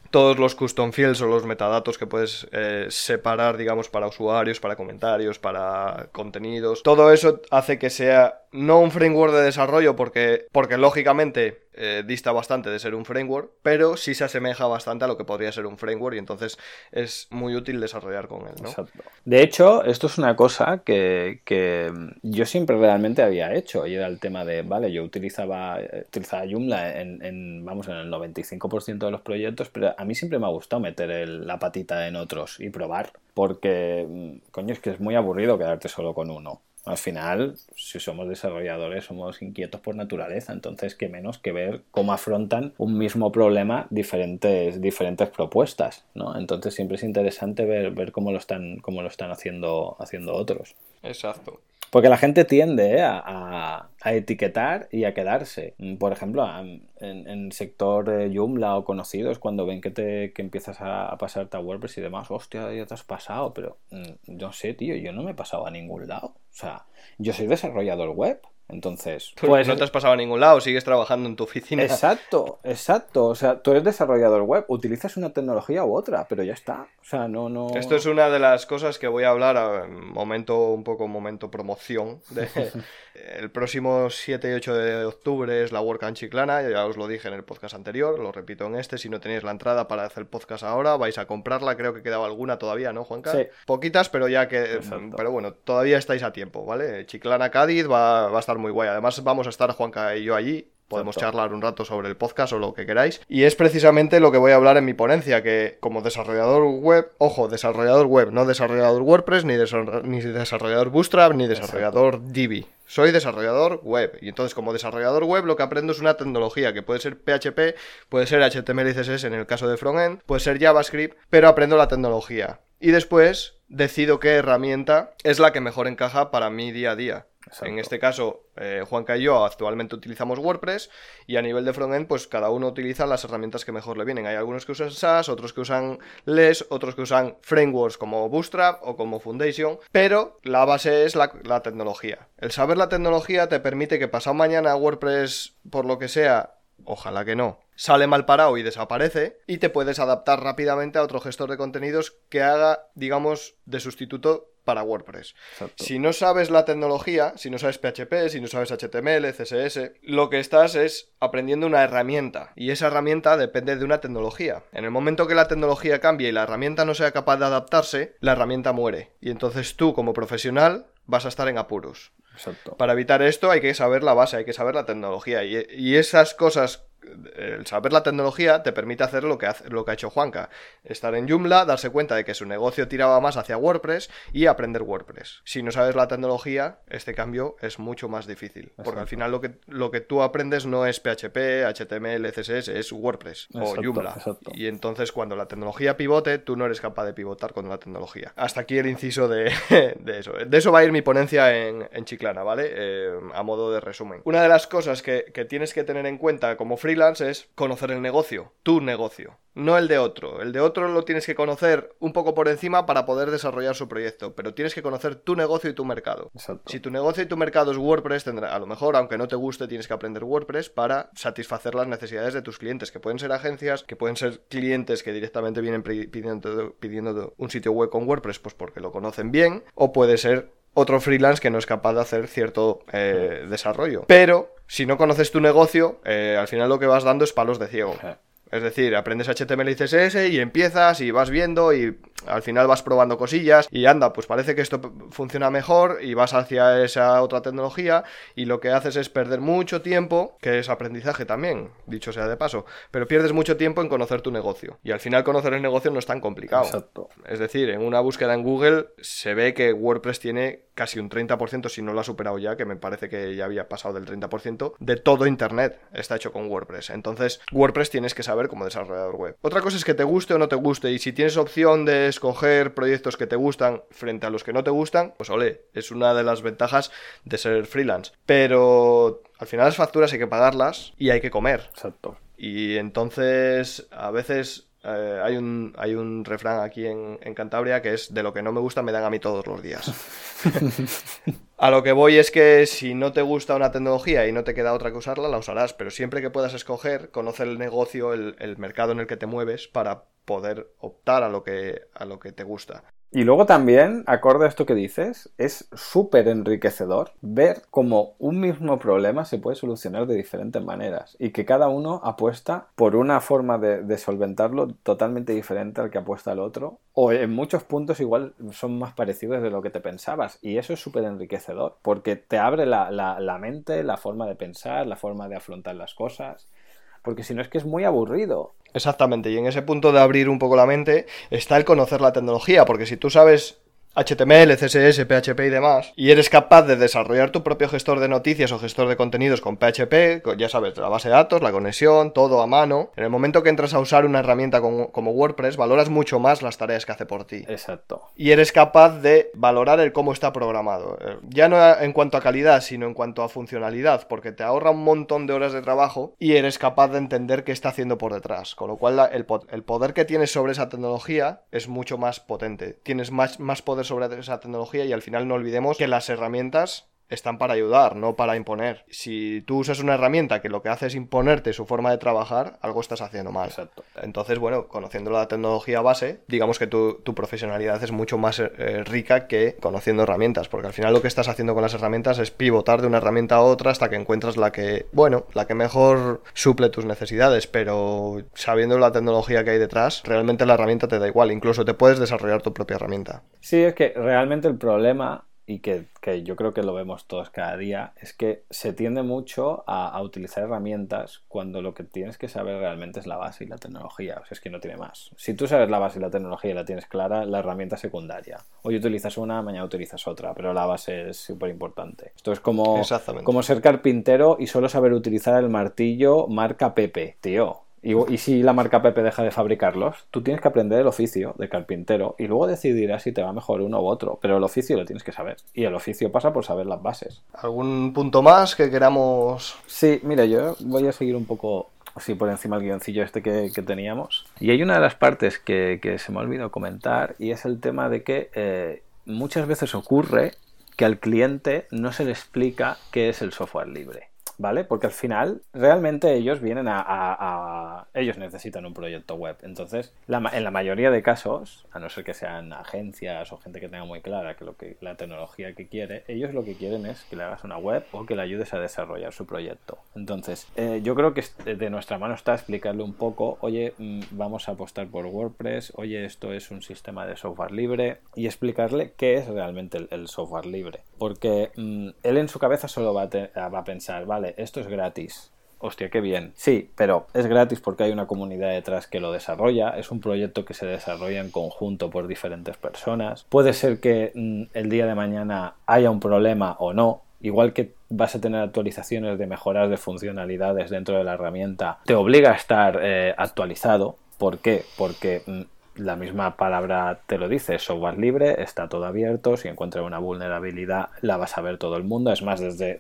todos los custom fields o los metadatos que puedes eh, separar, digamos, para usuarios, para comentarios, para contenidos. Todo eso hace que sea no un framework de desarrollo porque, porque lógicamente eh, dista bastante de ser un framework, pero sí se asemeja bastante a lo que podría ser un framework y entonces es muy útil desarrollar con él. De hecho, esto es una cosa que, yo siempre realmente había hecho y era el tema de, vale, yo utilizaba, utilizaba Joomla en, vamos, en el 95% de los proyectos, pero a mí siempre me ha gustado meter la patita en otros y probar, porque, mm, coño, es que es muy aburrido quedarte solo con uno. Al final, si somos desarrolladores, somos inquietos por naturaleza, entonces qué menos que ver cómo afrontan un mismo problema diferentes, diferentes propuestas, ¿no? Entonces siempre es interesante ver, ver cómo lo están, cómo lo están haciendo, haciendo otros. Exacto. Porque la gente tiende ¿eh? a, etiquetar y a quedarse. Por ejemplo, en, el sector eh, Joomla o conocidos, cuando ven que, te, que empiezas a, pasarte a WordPress y demás, hostia, ya te has pasado, pero mm, no sé, tío, yo no me he pasado a ningún lado. O sea, yo soy desarrollador web. Entonces, pues no te has pasado a ningún lado, sigues trabajando en tu oficina. Exacto, exacto. O sea, tú eres desarrollador web, utilizas una tecnología u otra, pero ya está. O sea, no, no. Esto es una de las cosas que voy a hablar a momento, un poco momento promoción. De, el próximo 7 y 8 de octubre es la WordCamp Chiclana, ya os lo dije en el podcast anterior, lo repito en este. Si no tenéis la entrada para hacer el podcast ahora, vais a comprarla. Creo que quedaba alguna todavía, ¿no, Juanca? Sí. Poquitas, pero ya que. Pero bueno, todavía estáis a tiempo, ¿vale? Chiclana Cádiz va, va a estar muy guay. Además, vamos a estar Juanca y yo allí. Podemos charlar un rato sobre el podcast o lo que queráis. Y es precisamente lo que voy a hablar en mi ponencia, que como desarrollador web, ojo, desarrollador web, no desarrollador WordPress, ni, ni desarrollador Bootstrap, ni desarrollador Divi. Soy desarrollador web. Y entonces, como desarrollador web, lo que aprendo es una tecnología que puede ser PHP, puede ser HTML y CSS en el caso de frontend, puede ser JavaScript, pero aprendo la tecnología. Y después decido qué herramienta es la que mejor encaja para mi día a día. En este caso, eh, Juanca y yo actualmente utilizamos WordPress y a nivel de frontend, pues cada uno utiliza las herramientas que mejor le vienen. Hay algunos que usan SAS, otros que usan LES, otros que usan frameworks como Bootstrap o como Foundation, pero la base es la, la tecnología. El saber la tecnología te permite que pasado mañana WordPress, por lo que sea, ojalá que no, sale mal parado y desaparece y te puedes adaptar rápidamente a otro gestor de contenidos que haga, digamos, de sustituto para WordPress. Si no sabes la tecnología, si no sabes PHP, si no sabes HTML, CSS, lo que estás es aprendiendo una herramienta y esa herramienta depende de una tecnología. En el momento que la tecnología cambie y la herramienta no sea capaz de adaptarse, la herramienta muere y entonces tú como profesional vas a estar en apuros. Para evitar esto hay que saber la base, hay que saber la tecnología. Y, y esas cosas el saber la tecnología te permite hacer lo que, hace, lo que ha hecho Juanca. Estar en Joomla, darse cuenta de que su negocio tiraba más hacia WordPress y aprender WordPress. Si no sabes la tecnología, este cambio es mucho más difícil. Porque al final lo que, lo que tú aprendes no es PHP, HTML, CSS, es WordPress o Joomla. Y entonces cuando la tecnología pivote, tú no eres capaz de pivotar con la tecnología. Hasta aquí el inciso de, eso. De eso va a ir mi ponencia en, Chiclana, ¿vale? Eh, a modo de resumen. Una de las cosas que, que tienes que tener en cuenta como freelance es conocer el negocio, tu negocio, no el de otro. El de otro lo tienes que conocer un poco por encima para poder desarrollar su proyecto, pero tienes que conocer tu negocio y tu mercado. Si tu negocio y tu mercado es WordPress, tendrá, a lo mejor, aunque no te guste, tienes que aprender WordPress para satisfacer las necesidades de tus clientes, que pueden ser agencias, que pueden ser clientes que directamente vienen pidiendo, pidiendo un sitio web con WordPress, pues porque lo conocen bien, o puede ser otro freelance que no es capaz de hacer cierto eh, desarrollo. Pero si no conoces tu negocio, eh, al final lo que vas dando es palos de ciego. Es decir, aprendes HTML y CSS y empiezas y vas viendo y al final vas probando cosillas y anda, pues parece que esto funciona mejor y vas hacia esa otra tecnología y lo que haces es perder mucho tiempo, que es aprendizaje también, dicho sea de paso, pero pierdes mucho tiempo en conocer tu negocio y al final conocer el negocio no es tan complicado. Exacto. Es decir, en una búsqueda en Google se ve que WordPress tiene casi un 30%, si no lo ha superado ya, que me parece que ya había pasado del 30%, de todo Internet está hecho con WordPress. Entonces, WordPress tienes que saber como desarrollador web. Otra cosa es que te guste o no te guste, y si tienes opción de escoger proyectos que te gustan frente a los que no te gustan, pues ole, es una de las ventajas de ser freelance. Pero al final las facturas hay que pagarlas y hay que comer. Exacto. Y entonces, a veces eh, hay, un, hay un refrán aquí en, en, Cantabria que es de lo que no me gusta me dan a mí todos los días. a lo que voy es que si no te gusta una tecnología y no te queda otra que usarla, la usarás, pero siempre que puedas escoger, conoce el negocio, el, el mercado en el que te mueves para poder optar a lo que, a lo que te gusta. Y luego también, acorde a esto que dices, es súper enriquecedor ver cómo un mismo problema se puede solucionar de diferentes maneras y que cada uno apuesta por una forma de, de solventarlo totalmente diferente al que apuesta el otro o en muchos puntos igual son más parecidos de lo que te pensabas. Y eso es súper enriquecedor porque te abre la, la, la mente, la forma de pensar, la forma de afrontar las cosas porque si no es que es muy aburrido. Exactamente, y en ese punto de abrir un poco la mente está el conocer la tecnología, porque si tú sabes HTML, CSS, PHP y demás, y eres capaz de desarrollar tu propio gestor de noticias o gestor de contenidos con PHP, ya sabes, la base de datos, la conexión, todo a mano, en el momento que entras a usar una herramienta como, como, WordPress, valoras mucho más las tareas que hace por ti. Exacto. Y eres capaz de valorar el cómo está programado. Eh, ya no en cuanto a calidad, sino en cuanto a funcionalidad, porque te ahorra un montón de horas de trabajo y eres capaz de entender qué está haciendo por detrás. Con lo cual, el, el, poder que tienes sobre esa tecnología es mucho más potente. Tienes más, más poder sobre esa tecnología y al final no olvidemos que las herramientas están para ayudar, no para imponer. Si tú usas una herramienta que lo que hace es imponerte su forma de trabajar, algo estás haciendo mal. Exacto. Entonces, bueno, conociendo la tecnología base, digamos que tu, tu profesionalidad es mucho más eh, rica que conociendo herramientas, porque al final lo que estás haciendo con las herramientas es pivotar de una herramienta a otra hasta que encuentras la que, bueno, la que mejor suple tus necesidades, pero sabiendo la tecnología que hay detrás, realmente la herramienta te da igual, incluso te puedes desarrollar tu propia herramienta. Sí, es que realmente el problema y que, que, yo creo que lo vemos todos cada día, es que se tiende mucho a, a, utilizar herramientas cuando lo que tienes que saber realmente es la base y la tecnología. O sea, es que no tiene más. Si tú sabes la base y la tecnología y la tienes clara, la herramienta secundaria. Hoy utilizas una, mañana utilizas otra, pero la base es súper importante. Esto es como, como ser carpintero y solo saber utilizar el martillo marca Pepe, tío. Y, y, si la marca Pepe deja de fabricarlos, tú tienes que aprender el oficio de carpintero y luego decidirás si te va mejor uno u otro. Pero el oficio lo tienes que saber. Y el oficio pasa por saber las bases. ¿Algún punto más que queramos? Sí, mira, yo voy a seguir un poco así por encima el guioncillo este que, que teníamos. Y hay una de las partes que, que, se me ha olvidado comentar y es el tema de que eh, muchas veces ocurre que al cliente no se le explica qué es el software libre. ¿Vale? Porque al final realmente ellos vienen a, ellos necesitan un proyecto web. Entonces, en la mayoría de casos, a no ser que sean agencias o gente que tenga muy clara que lo que la tecnología que quiere, ellos lo que quieren es que le hagas una web o que le ayudes a desarrollar su proyecto. Entonces, eh, yo creo que de nuestra mano está explicarle un poco, oye, mmm, vamos a apostar por WordPress, oye, esto es un sistema de software libre y explicarle qué es realmente el, software libre. Porque mmm, él en su cabeza solo va a, te, va a pensar, vale, esto es gratis. Hostia, qué bien. Sí, pero es gratis porque hay una comunidad detrás que lo desarrolla. Es un proyecto que se desarrolla en conjunto por diferentes personas. Puede ser que mmm, el día de mañana haya un problema o no. Igual que vas a tener actualizaciones de mejoras de funcionalidades dentro de la herramienta, te obliga a estar eh, actualizado. ¿Por qué? Porque mmm, la misma palabra te lo dice, software libre, está todo abierto, si encuentra una vulnerabilidad la vas a ver todo el mundo, es más, desde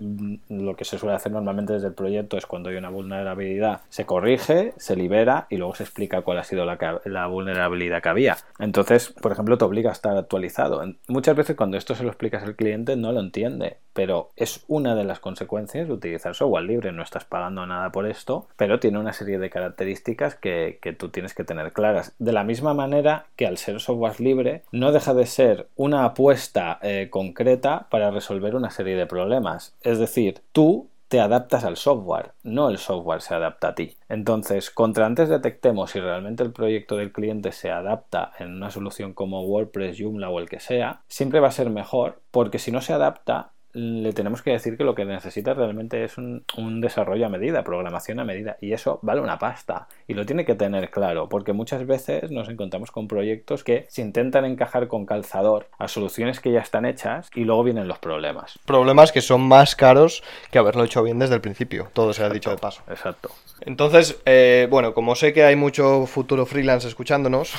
lo que se suele hacer normalmente desde el proyecto es cuando hay una vulnerabilidad, se corrige, se libera y luego se explica cuál ha sido la, la vulnerabilidad que había. Entonces, por ejemplo, te obliga a estar actualizado. Muchas veces cuando esto se lo explicas al cliente no lo entiende, pero es una de las consecuencias de utilizar software libre, no estás pagando nada por esto, pero tiene una serie de características que, que tú tienes que tener claras. De la misma manera, manera que al ser software libre no deja de ser una apuesta eh, concreta para resolver una serie de problemas. Es decir, tú te adaptas al software, no el software se adapta a ti. Entonces, contra antes detectemos si realmente el proyecto del cliente se adapta en una solución como WordPress, Joomla o el que sea, siempre va a ser mejor porque si no se adapta, le tenemos que decir que lo que necesita realmente es un, desarrollo a medida, programación a medida. Y eso vale una pasta. Y lo tiene que tener claro, porque muchas veces nos encontramos con proyectos que se intentan encajar con calzador a soluciones que ya están hechas y luego vienen los problemas. Problemas que son más caros que haberlo hecho bien desde el principio. Todo se ha dicho de paso. Exacto. Entonces, eh, bueno, como sé que hay mucho futuro freelance escuchándonos,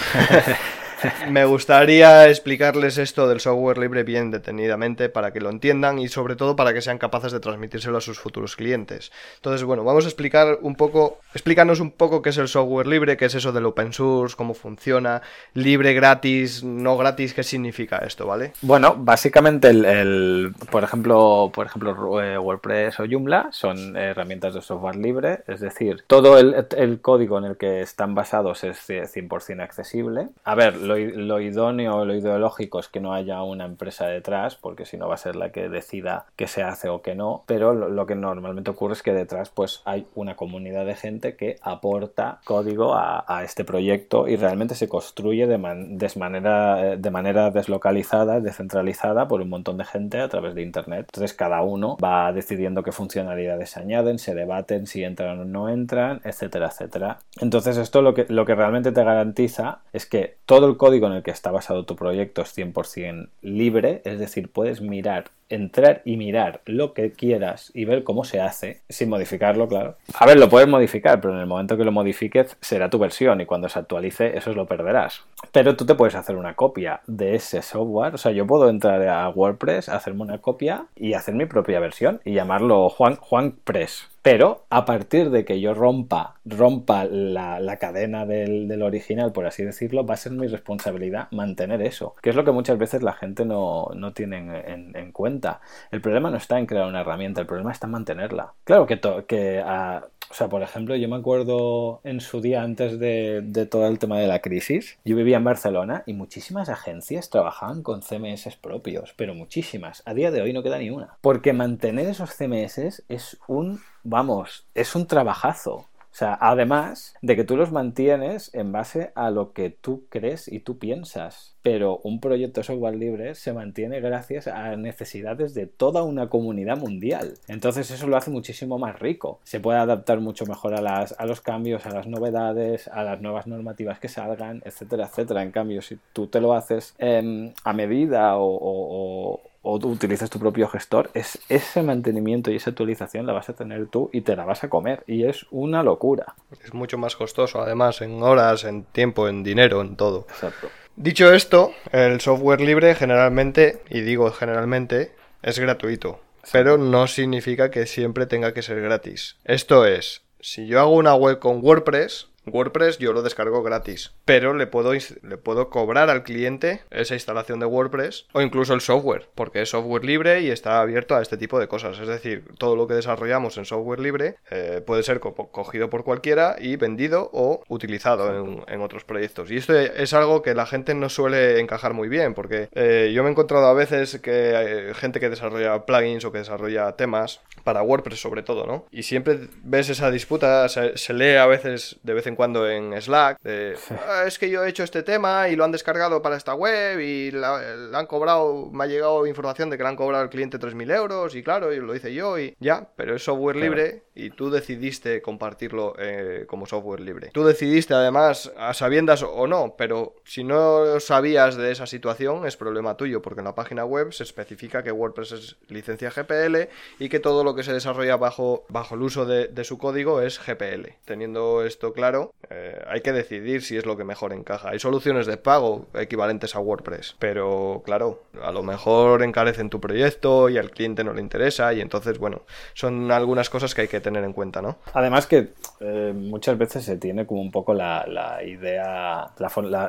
Me gustaría explicarles esto del software libre bien detenidamente para que lo entiendan y sobre todo para que sean capaces de transmitírselo a sus futuros clientes. Entonces, bueno, vamos a explicar un poco, explícanos un poco qué es el software libre, qué es eso del open source, cómo funciona, libre, gratis, no gratis, qué significa esto, ¿vale? Bueno, básicamente el, por ejemplo, por ejemplo eh, WordPress o Joomla son herramientas de software libre, es decir, todo el, el código en el que están basados es 100% accesible. A ver, lo, idóneo, lo ideológico es que no haya una empresa detrás, porque si no va a ser la que decida qué se hace o qué no, pero lo, que normalmente ocurre es que detrás pues hay una comunidad de gente que aporta código a, este proyecto y realmente se construye de, manera, de manera deslocalizada, descentralizada por un montón de gente a través de Internet. Entonces cada uno va decidiendo qué funcionalidades se añaden, se debaten si entran o no entran, etcétera, etcétera. Entonces esto lo que, lo que realmente te garantiza es que todo el código en el que está basado tu proyecto es 100% libre, es decir, puedes mirar, entrar y mirar lo que quieras y ver cómo se hace, sin modificarlo, claro. A ver, lo puedes modificar, pero en el momento que lo modifiques será tu versión y cuando se actualice eso lo perderás. Pero tú te puedes hacer una copia de ese software, o sea, yo puedo entrar a WordPress, hacerme una copia y hacer mi propia versión y llamarlo Juan, Juan Press pero a partir de que yo rompa, rompa la, cadena del, original, por así decirlo, va a ser mi responsabilidad mantener eso, que es lo que muchas veces la gente no, tiene en, cuenta. El problema no está en crear una herramienta, el problema está en mantenerla. Claro que, que ah, o sea, por ejemplo, yo me acuerdo en su día antes de, de, todo el tema de la crisis, yo vivía en Barcelona y muchísimas agencias trabajaban con CMS propios, pero muchísimas. A día de hoy no queda ni una. Porque mantener esos CMS es un vamos, es un trabajazo. O sea, además de que tú los mantienes en base a lo que tú crees y tú piensas. Pero un proyecto de software libre se mantiene gracias a necesidades de toda una comunidad mundial. Entonces eso lo hace muchísimo más rico. Se puede adaptar mucho mejor a, las, a los cambios, a las novedades, a las nuevas normativas que salgan, etcétera, etcétera. En cambio, si tú te lo haces em, a medida o o tú utilizas tu propio gestor, es ese mantenimiento y esa actualización la vas a tener tú y te la vas a comer. Y es una locura. Es mucho más costoso, además, en horas, en tiempo, en dinero, en todo. Exacto. Dicho esto, el software libre generalmente, y digo generalmente, es gratuito. Pero no significa que siempre tenga que ser gratis. Esto es, si yo hago una web con WordPress, WordPress yo lo descargo gratis, pero le puedo, le puedo cobrar al cliente esa instalación de WordPress o incluso el software, porque es software libre y está abierto a este tipo de cosas. Es decir, todo lo que desarrollamos en software libre eh, puede ser cogido por cualquiera y vendido o utilizado en, otros proyectos. Y esto es algo que la gente no suele encajar muy bien, porque eh, yo me he encontrado a veces que hay gente que desarrolla plugins o que desarrolla temas para WordPress sobre todo, ¿no? Y siempre ves esa disputa, se, se lee a veces de vez en cuando en Slack, de, ah, es que yo he hecho este tema y lo han descargado para esta web y la, han cobrado, me ha llegado información de que le han cobrado al cliente 3.000 euros y claro, y lo hice yo y ya, pero es software libre y tú decidiste compartirlo eh, como software libre. Tú decidiste además a sabiendas o no, pero si no sabías de esa situación es problema tuyo porque en la página web se especifica que WordPress es licencia GPL y que todo lo que se desarrolla bajo, bajo el uso de, de su código es GPL. Teniendo esto claro, eh, hay que decidir si es lo que mejor encaja. Hay soluciones de pago equivalentes a WordPress, pero claro, a lo mejor encarecen tu proyecto y al cliente no le interesa y entonces, bueno, son algunas cosas que hay que tener en cuenta, ¿no? Además que eh, muchas veces se tiene como un poco la, idea,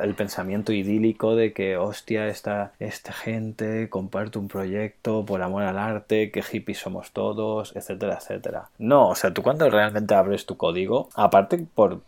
el pensamiento idílico de que, hostia, esta, esta gente comparte un proyecto por amor al arte, que hippies somos todos, etcétera, etcétera. No, o sea, tú cuando realmente abres tu código, aparte por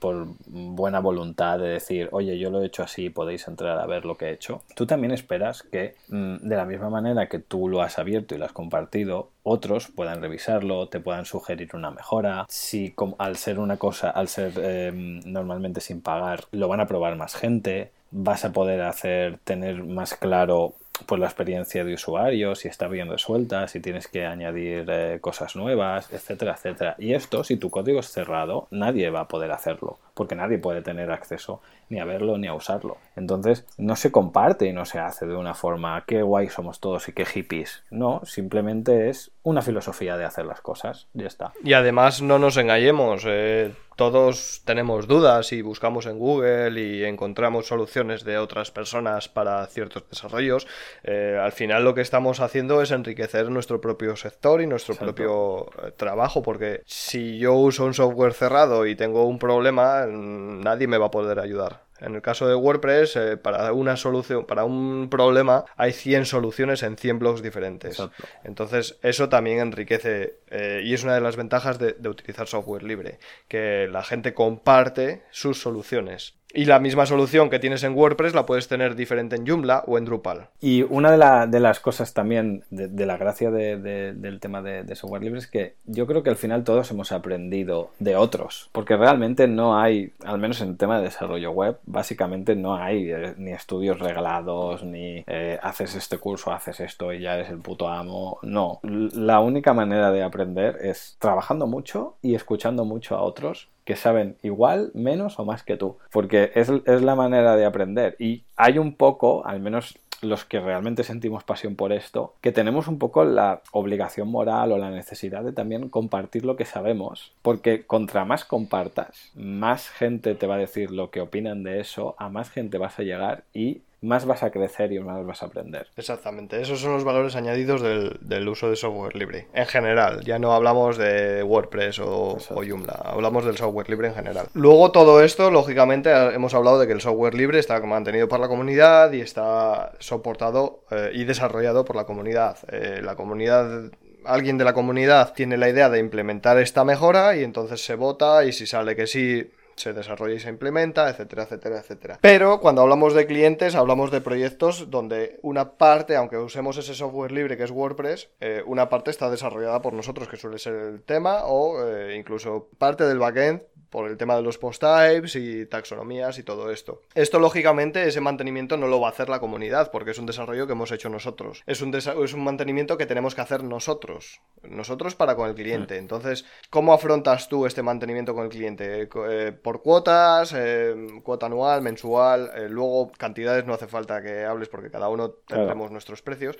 buena voluntad de decir, oye, yo lo he hecho así, podéis entrar a ver lo que he hecho, tú también esperas que mm, de la misma manera que tú lo has abierto y lo has compartido, otros puedan revisarlo, te puedan sugerir una mejora. Si al ser una cosa, al ser em, normalmente sin pagar, lo van a probar más gente, vas a poder hacer, tener más claro pues la experiencia de usuario, si está bien resuelta, si tienes que añadir eh, cosas nuevas, etcétera, etcétera. Y esto, si tu código es cerrado, nadie va a poder hacerlo, porque nadie puede tener acceso ni a verlo ni a usarlo. Entonces, no se comparte y no se hace de una forma qué guay somos todos y qué hippies. No, simplemente es una filosofía de hacer las cosas. Ya está. Y además, no nos engañemos. Eh, todos tenemos dudas y buscamos en Google y encontramos soluciones de otras personas para ciertos desarrollos. Eh, al final lo que estamos haciendo es enriquecer nuestro propio sector y nuestro propio eh, trabajo, porque si yo uso un software cerrado y tengo un problema, nadie me va a poder ayudar. En el caso de WordPress, eh, para una solución, para un problema, hay 100 soluciones en 100 blogs diferentes. Entonces, eso también enriquece eh, y es una de las ventajas de, de utilizar software libre, que la gente comparte sus soluciones. Y la misma solución que tienes en WordPress la puedes tener diferente en Joomla o en Drupal. Y una de, las cosas también de, la gracia del tema de, software libre es que yo creo que al final todos hemos aprendido de otros, porque realmente no hay, al menos en el tema de desarrollo web, básicamente no hay eh, ni estudios reglados, ni eh, haces este curso, haces esto y ya eres el puto amo. No, la única manera de aprender es trabajando mucho y escuchando mucho a otros que saben igual, menos o más que tú, porque es, la manera de aprender. Y hay un poco, al menos los que realmente sentimos pasión por esto, que tenemos un poco la obligación moral o la necesidad de también compartir lo que sabemos, porque contra más compartas, más gente te va a decir lo que opinan de eso, a más gente vas a llegar y más vas a crecer y más vas a aprender. Exactamente, esos son los valores añadidos del, uso de software libre. En general, ya no hablamos de WordPress o, Joomla, hablamos del software libre en general. Luego todo esto, lógicamente, hemos hablado de que el software libre está mantenido por la comunidad y está soportado eh, y desarrollado por la comunidad. Eh, la comunidad alguien de la comunidad tiene la idea de implementar esta mejora y entonces se vota y si sale que sí se desarrolla y se implementa, etcétera, etcétera, etcétera. Pero cuando hablamos de clientes, hablamos de proyectos donde una parte, aunque usemos ese software libre que es WordPress, eh, una parte está desarrollada por nosotros, que suele ser el tema, o eh, incluso parte del backend por el tema de los post types y taxonomías y todo esto. Esto, lógicamente, ese mantenimiento no lo va a hacer la comunidad, porque es un desarrollo que hemos hecho nosotros. Es un, es un mantenimiento que tenemos que hacer nosotros. Nosotros para con el cliente. Entonces, ¿cómo afrontas tú este mantenimiento con el cliente? Eh, ¿Por cuotas? Eh, ¿Cuota anual? ¿Mensual? Eh, luego, cantidades no hace falta que hables porque cada uno tendremos nuestros precios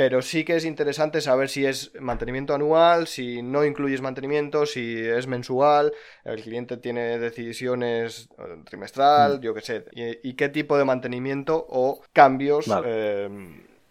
pero sí que es interesante saber si es mantenimiento anual, si no incluyes mantenimiento, si es mensual, el cliente tiene decisiones eh, trimestral, mm. yo qué sé, y, qué tipo de mantenimiento o cambios eh,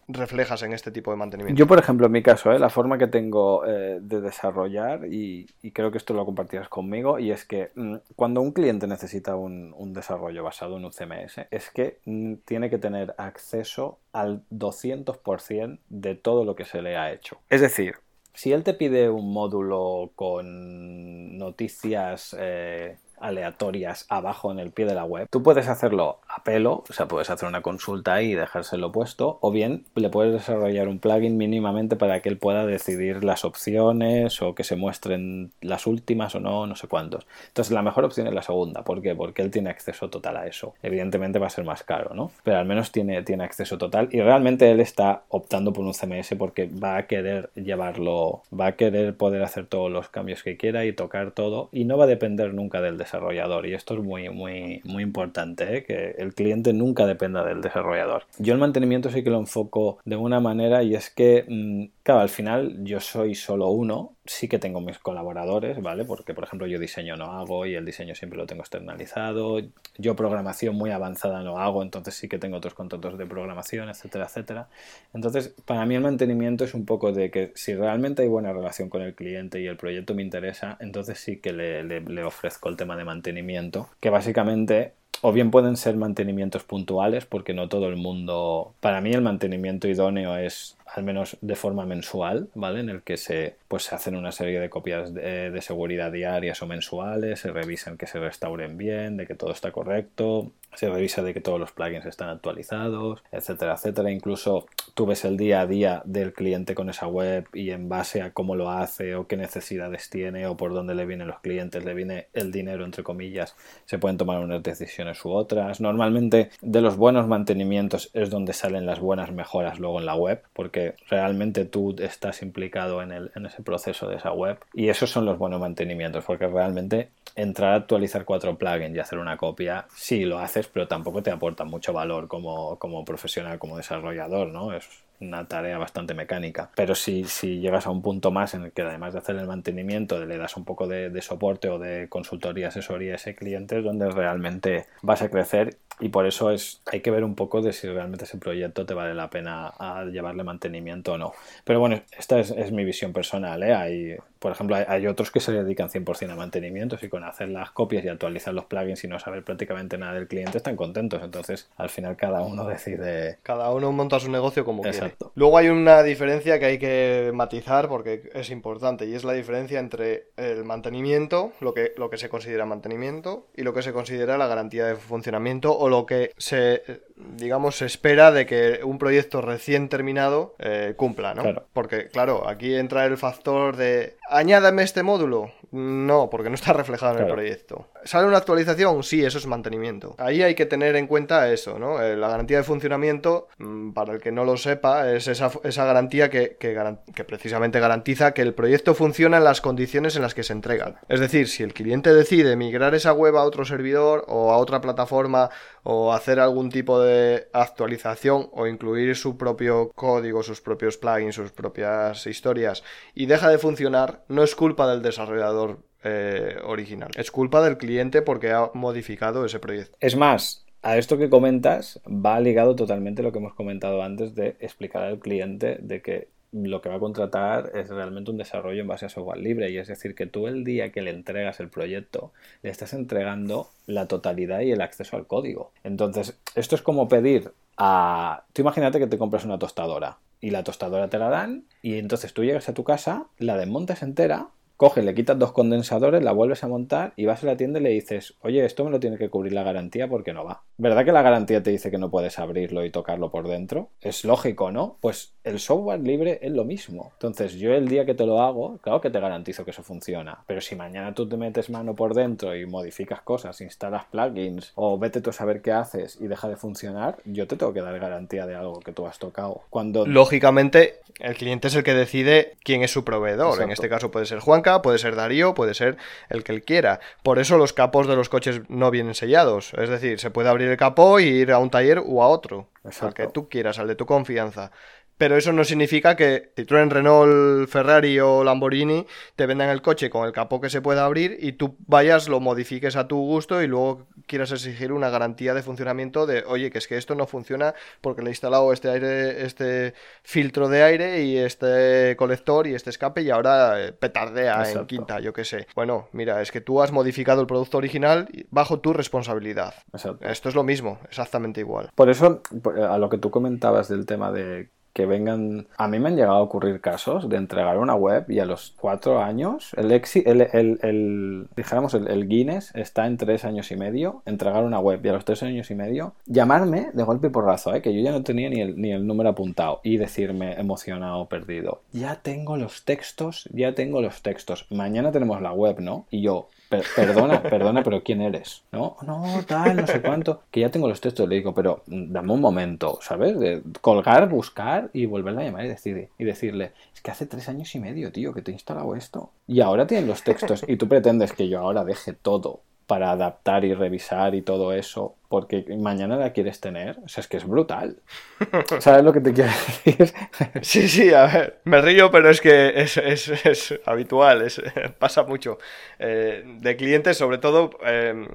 reflejas en este tipo de mantenimiento? Yo, por ejemplo, en mi caso, ¿eh? la forma que tengo eh, de desarrollar, y, creo que esto lo compartirás conmigo, y es que mm, cuando un cliente necesita un, desarrollo basado en un CMS, es que mm, tiene que tener acceso al 200% de todo lo que se le ha hecho. Es decir, si él te pide un módulo con noticias eh, aleatorias abajo en el pie de la web. Tú puedes hacerlo a pelo, o sea, puedes hacer una consulta y dejárselo puesto, o bien le puedes desarrollar un plugin mínimamente para que él pueda decidir las opciones o que se muestren las últimas o no, no sé cuántos. Entonces, la mejor opción es la segunda. ¿Por qué? Porque él tiene acceso total a eso. Evidentemente va a ser más caro, ¿no? Pero al menos tiene, tiene acceso total y realmente él está optando por un CMS porque va a querer llevarlo, va a querer poder hacer todos los cambios que quiera y tocar todo y no va a depender nunca del desarrollo desarrollador y esto es muy, muy, muy importante, ¿eh? que el cliente nunca dependa del desarrollador. Yo el mantenimiento sí que lo enfoco de una manera y es que, mm, claro, al final yo soy solo uno, sí que tengo mis colaboradores, ¿vale? Porque, por ejemplo, yo diseño no hago y el diseño siempre lo tengo externalizado. Yo programación muy avanzada no hago, entonces sí que tengo otros contratos de programación, etcétera, etcétera. Entonces, para mí el mantenimiento es un poco de que si realmente hay buena relación con el cliente y el proyecto me interesa, entonces sí que le, le ofrezco el tema de mantenimiento, que básicamente o bien pueden ser mantenimientos puntuales, porque no todo el mundo. Para mí, el mantenimiento idóneo es al menos de forma mensual, ¿vale? En el que se, pues, se hacen una serie de copias de, seguridad diarias o mensuales, se revisan que se restauren bien, de que todo está correcto, se revisa de que todos los plugins están actualizados, etcétera, etcétera. Incluso tú ves el día a día del cliente con esa web y en base a cómo lo hace o qué necesidades tiene o por dónde le vienen los clientes, le viene el dinero, entre comillas, se pueden tomar unas decisiones u otras. Normalmente de los buenos mantenimientos es donde salen las buenas mejoras luego en la web, porque realmente tú estás implicado en, el, en ese proceso de esa web y esos son los buenos mantenimientos, porque realmente entrar a actualizar cuatro plugins y hacer una copia, sí lo pero tampoco te aporta mucho valor como, como profesional, como desarrollador, ¿no? Es, una tarea bastante mecánica. Pero si, si llegas a un punto más en el que además de hacer el mantenimiento le das un poco de, soporte o de consultoría, asesoría a ese cliente, es donde realmente vas a crecer y por eso es hay que ver un poco de si realmente ese proyecto te vale la pena llevarle mantenimiento o no. Pero bueno, esta es, es mi visión personal. ¿eh? Hay, por ejemplo, hay, otros que se dedican 100% a mantenimiento y con hacer las copias y actualizar los plugins y no saber prácticamente nada del cliente están contentos. Entonces, al final cada uno decide... Cada uno monta su negocio como quiere. Luego hay una diferencia que hay que matizar porque es importante y es la diferencia entre el mantenimiento, lo que, lo que se considera mantenimiento y lo que se considera la garantía de funcionamiento o lo que se, digamos, se espera de que un proyecto recién terminado eh, cumpla, ¿no? Porque, claro, aquí entra el factor de añádame este módulo. No, porque no está reflejado en el proyecto. ¿Sale una actualización? Sí, eso es mantenimiento. Ahí hay que tener en cuenta eso, ¿no? Eh, la garantía de funcionamiento, mm, para el que no lo sepa, es esa, garantía que, que, precisamente garantiza que el proyecto funciona en las condiciones en las que se entregan. Es decir, si el cliente decide migrar esa web a otro servidor o a otra plataforma o hacer algún tipo de actualización o incluir su propio código, sus propios plugins, sus propias historias y deja de funcionar, no es culpa del desarrollador eh, original. Es culpa del cliente porque ha modificado ese proyecto. Es más, a esto que comentas va ligado totalmente lo que hemos comentado antes de explicar al cliente de que lo que va a contratar es realmente un desarrollo en base a software libre y es decir que tú el día que le entregas el proyecto le estás entregando la totalidad y el acceso al código. Entonces, esto es como pedir a... Tú imagínate que te compras una tostadora y la tostadora te la dan y entonces tú llegas a tu casa, la desmontas entera coges, le quitas dos condensadores, la vuelves a montar y vas a la tienda y le dices, oye, esto me lo tiene que cubrir la garantía porque no va. ¿Verdad que la garantía te dice que no puedes abrirlo y tocarlo por dentro? Es lógico, ¿no? Pues el software libre es lo mismo. Entonces, yo el día que te lo hago, claro que te garantizo que eso funciona. Pero si mañana tú te metes mano por dentro y modificas cosas, instalas plugins o vete tú a saber qué haces y deja de funcionar, yo te tengo que dar garantía de algo que tú has tocado. Cuando... Lógicamente, el cliente es el que decide quién es su proveedor. En este caso puede ser Juanca puede ser Darío, puede ser el que él quiera. Por eso los capos de los coches no vienen sellados. Es decir, se puede abrir el capó y ir a un taller u a otro. Al que tú quieras, al de tu confianza. Pero eso no significa que Citroën, Renault, Ferrari o Lamborghini te vendan el coche con el capó que se pueda abrir y tú vayas, lo modifiques a tu gusto y luego quieras exigir una garantía de funcionamiento de, oye, que es que esto no funciona porque le he instalado este aire, este filtro de aire y este colector y este escape y ahora eh, petardea en quinta, yo qué sé. Bueno, mira, es que tú has modificado el producto original bajo tu responsabilidad. Esto es lo mismo, exactamente igual. Por eso, a lo que tú comentabas del tema de que vengan. A mí me han llegado a ocurrir casos de entregar una web y a los cuatro años, el, el, el, dijéramos, el, Guinness está en tres años y medio, entregar una web y a los tres años y medio, llamarme de golpe y porrazo, ¿eh? que yo ya no tenía ni el, ni el número apuntado y decirme emocionado, perdido. Ya tengo los textos, ya tengo los textos. Mañana tenemos la web, ¿no? Y yo, perdona, perdona, pero ¿quién eres? No, no, tal, no sé cuánto. Que ya tengo los textos, le digo, pero dame un momento, ¿sabes? De colgar, buscar y volverla a llamar y, decir, y decirle, es que hace tres años y medio, tío, que te he instalado esto. Y ahora tienen los textos y tú pretendes que yo ahora deje todo para adaptar y revisar y todo eso porque mañana la quieres tener. O sea, es que es brutal. ¿Sabes lo que te quiero decir? sí, sí, a ver, me río, pero es que es, es, es habitual, es, pasa mucho. Eh, de clientes, sobre todo, eh,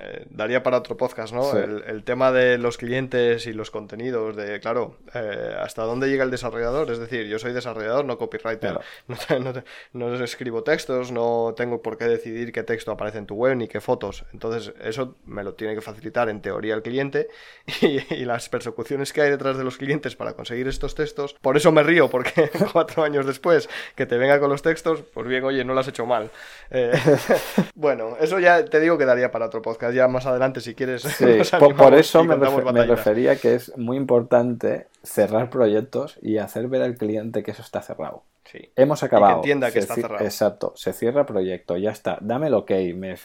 eh, daría para otro podcast, ¿no? El, tema de los clientes y los contenidos, de, claro, hasta dónde llega el desarrollador. Es decir, yo soy desarrollador, no copywriter. No, no, escribo textos, no tengo por qué decidir qué texto aparece en tu web ni qué fotos. Entonces, eso me lo tiene que facilitar en en teoría el cliente y, las persecuciones que hay detrás de los clientes para conseguir estos textos. Por eso me río, porque cuatro años después que te venga con los textos, pues bien, oye, no lo has hecho mal. Eh, bueno, eso ya te digo que daría para otro podcast, ya más adelante si quieres. por, eso me, me refería que es muy importante cerrar proyectos y hacer ver al cliente que eso está cerrado. Hemos acabado. que entienda que está cerrado. Exacto, se cierra proyecto, ya está. Dame el ok, me,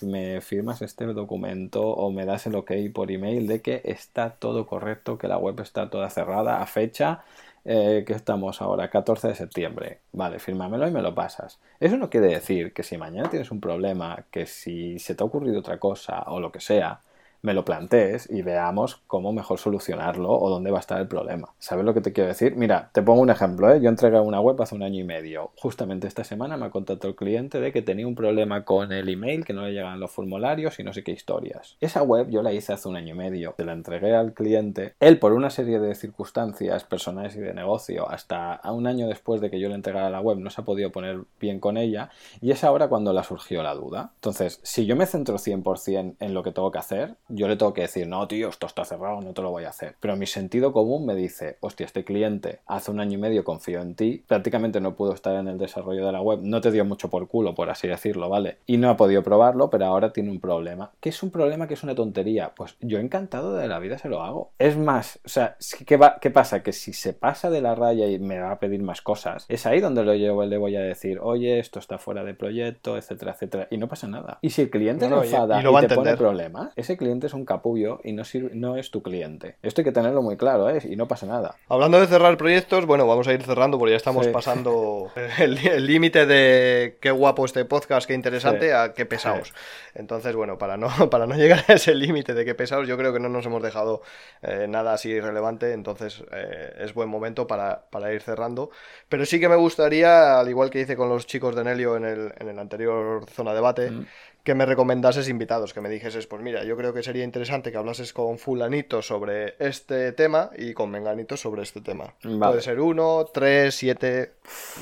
firmas este documento o me das el ok por email de que está todo correcto, que la web está toda cerrada a fecha. Eh, que estamos ahora, 14 de septiembre. Vale, fírmamelo y me lo pasas. Eso no quiere decir que si mañana tienes un problema, que si se te ha ocurrido otra cosa o lo que sea, me lo plantees y veamos cómo mejor solucionarlo o dónde va a estar el problema. ¿Sabes lo que te quiero decir? Mira, te pongo un ejemplo. ¿eh? Yo entregué una web hace un año y medio. Justamente esta semana me ha contactado el cliente de que tenía un problema con el email, que no le llegan los formularios y no sé qué historias. Esa web yo la hice hace un año y medio. Se la entregué al cliente. Él, por una serie de circunstancias personales y de negocio, hasta un año después de que yo le entregara la web, no se ha podido poner bien con ella. Y es ahora cuando le surgió la duda. Entonces, si yo me centro 100% en lo que tengo que hacer, yo le tengo que decir, no, tío, esto está cerrado, no te lo voy a hacer. Pero mi sentido común me dice, hostia, este cliente hace un año y medio confió en ti, prácticamente no pudo estar en el desarrollo de la web, no te dio mucho por culo, por así decirlo, ¿vale? Y no ha podido probarlo, pero ahora tiene un problema. ¿Qué es un problema que es una tontería? Pues yo encantado de la vida se lo hago. Es más, o sea, ¿qué, va, qué pasa? Que si se pasa de la raya y me va a pedir más cosas, es ahí donde lo llevo, le voy a decir, oye, esto está fuera de proyecto, etcétera, etcétera, y no pasa nada. Y si el cliente no, enfada y, te pone problemas, ese cliente es un capullo y no, no es tu cliente. Esto hay que tenerlo muy claro, ¿eh? Y no pasa nada. Hablando de cerrar proyectos, bueno, vamos a ir cerrando porque ya estamos pasando el límite de qué guapo este podcast, qué interesante, a qué pesados. Entonces, bueno, para no, para no llegar a ese límite de qué pesados, yo creo que no nos hemos dejado eh, nada así relevante, entonces eh, es buen momento para, ir cerrando. Pero sí que me gustaría, al igual que hice con los chicos de Nelio en el, en el anterior zona debate, mm que me recomendases invitados, que me dijeses, pues mira, yo creo que sería interesante que hablases con fulanito sobre este tema y con menganito sobre este tema. Puede ser uno, tres, siete,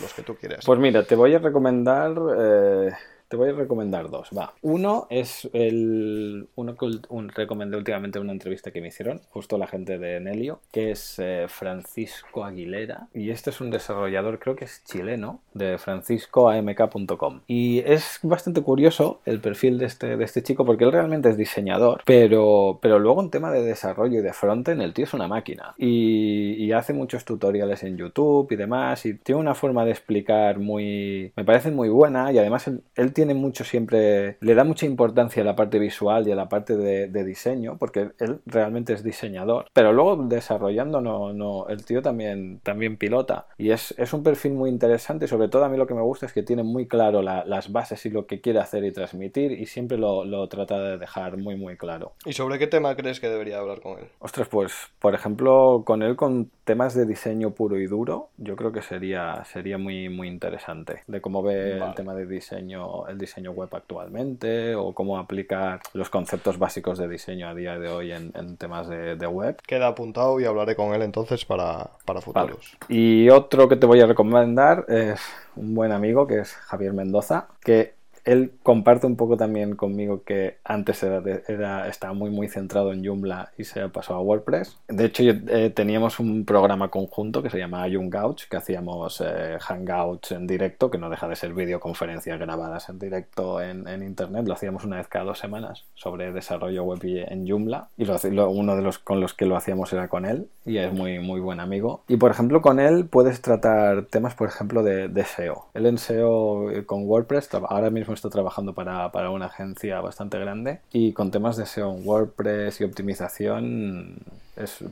los que tú quieras. Pues mira, te voy a recomendar... Eh, te voy a recomendar dos, va. Uno es el uno que un, recomendé últimamente en una entrevista que me hicieron, justo la gente de Nelio, que es eh, Francisco Aguilera. Y este es un desarrollador, creo que es chileno, de franciscoamk.com. Y es bastante curioso el perfil de este, de este chico, porque él realmente es diseñador, pero, pero luego en tema de desarrollo y de frontend, el tío es una máquina. Y, hace muchos tutoriales en YouTube y demás, y tiene una forma de explicar muy... me parece muy buena, y además él, él tiene tiene mucho siempre, le da mucha importancia a la parte visual y a la parte de, diseño, porque él realmente es diseñador, pero luego desarrollando no, no, el tío también, también pilota. Y es, es un perfil muy interesante, sobre todo a mí lo que me gusta es que tiene muy claro las bases y lo que quiere hacer y transmitir, y siempre lo, lo trata de dejar muy, muy claro. ¿Y sobre qué tema crees que debería hablar con él? Ostras, pues, por ejemplo, con él con temas de diseño puro y duro, yo creo que sería, sería muy, muy interesante. De cómo ve el tema de diseño, el diseño web actualmente o cómo aplicar los conceptos básicos de diseño a día de hoy en, temas de, web. Queda apuntado y hablaré con él entonces para, para futuros. Y otro que te voy a recomendar es un buen amigo que es Javier Mendoza, que él comparte un poco también conmigo que antes estaba muy muy centrado en Joomla y se pasó a WordPress. De hecho, eh, teníamos un programa conjunto que se llama Hangouts, que hacíamos eh, hangouts en directo, que no deja de ser videoconferencias grabadas en directo en, internet. Lo hacíamos una vez cada dos semanas sobre desarrollo web en Joomla y uno de los con los que lo hacíamos era con él y es muy muy buen amigo. Y por ejemplo con él puedes tratar temas, por ejemplo, de, de SEO. Él en SEO eh, con WordPress ahora mismo está trabajando para, una agencia bastante grande y con temas de SEO WordPress y optimización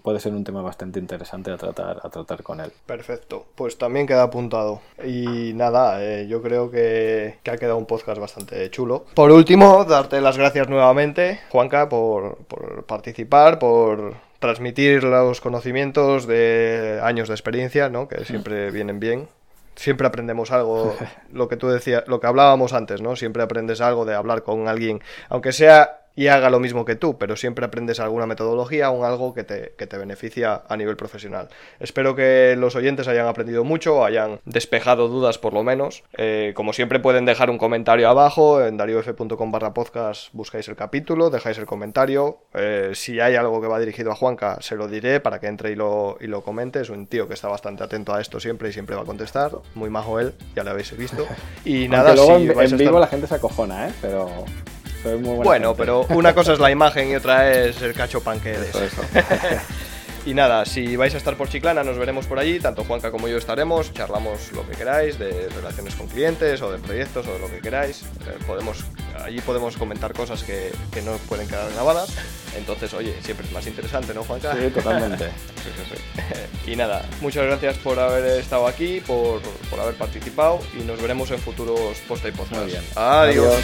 puede ser un tema bastante interesante a tratar, a tratar con él. Perfecto, pues también queda apuntado. Y nada, eh, yo creo que, ha quedado un podcast bastante chulo. Por último, darte las gracias nuevamente, Juanca, por, por participar, por transmitir los conocimientos de años de experiencia, ¿no? que siempre vienen bien siempre aprendemos algo, lo que tú decías, lo que hablábamos antes, ¿no? Siempre aprendes algo de hablar con alguien, aunque sea y haga lo mismo que tú, pero siempre aprendes alguna metodología o algo que te, que te beneficia a nivel profesional. Espero que los oyentes hayan aprendido mucho, hayan despejado dudas por lo menos. Eh, como siempre pueden dejar un comentario abajo, en dariof.com barra podcast buscáis el capítulo, dejáis el comentario. Eh, si hay algo que va dirigido a Juanca, se lo diré para que entre y lo, y lo comente. Es un tío que está bastante atento a esto siempre y siempre va a contestar. Muy majo él, ya lo habéis visto. Y nada, luego en, vivo la gente se acojona, ¿eh? Pero bueno, pero una cosa es la imagen y otra es el cacho pan que eres. y nada, si vais a estar por Chiclana, nos veremos por allí. Tanto Juanca como yo estaremos. Charlamos lo que queráis de relaciones con clientes o de proyectos o de lo que queráis. Eh, podemos, allí podemos comentar cosas que, no pueden quedar grabadas. Entonces, oye, siempre es más interesante, ¿no, Juanca? Sí, totalmente. y nada, muchas gracias por haber estado aquí, por, haber participado y nos veremos en futuros post y podcast. Adiós.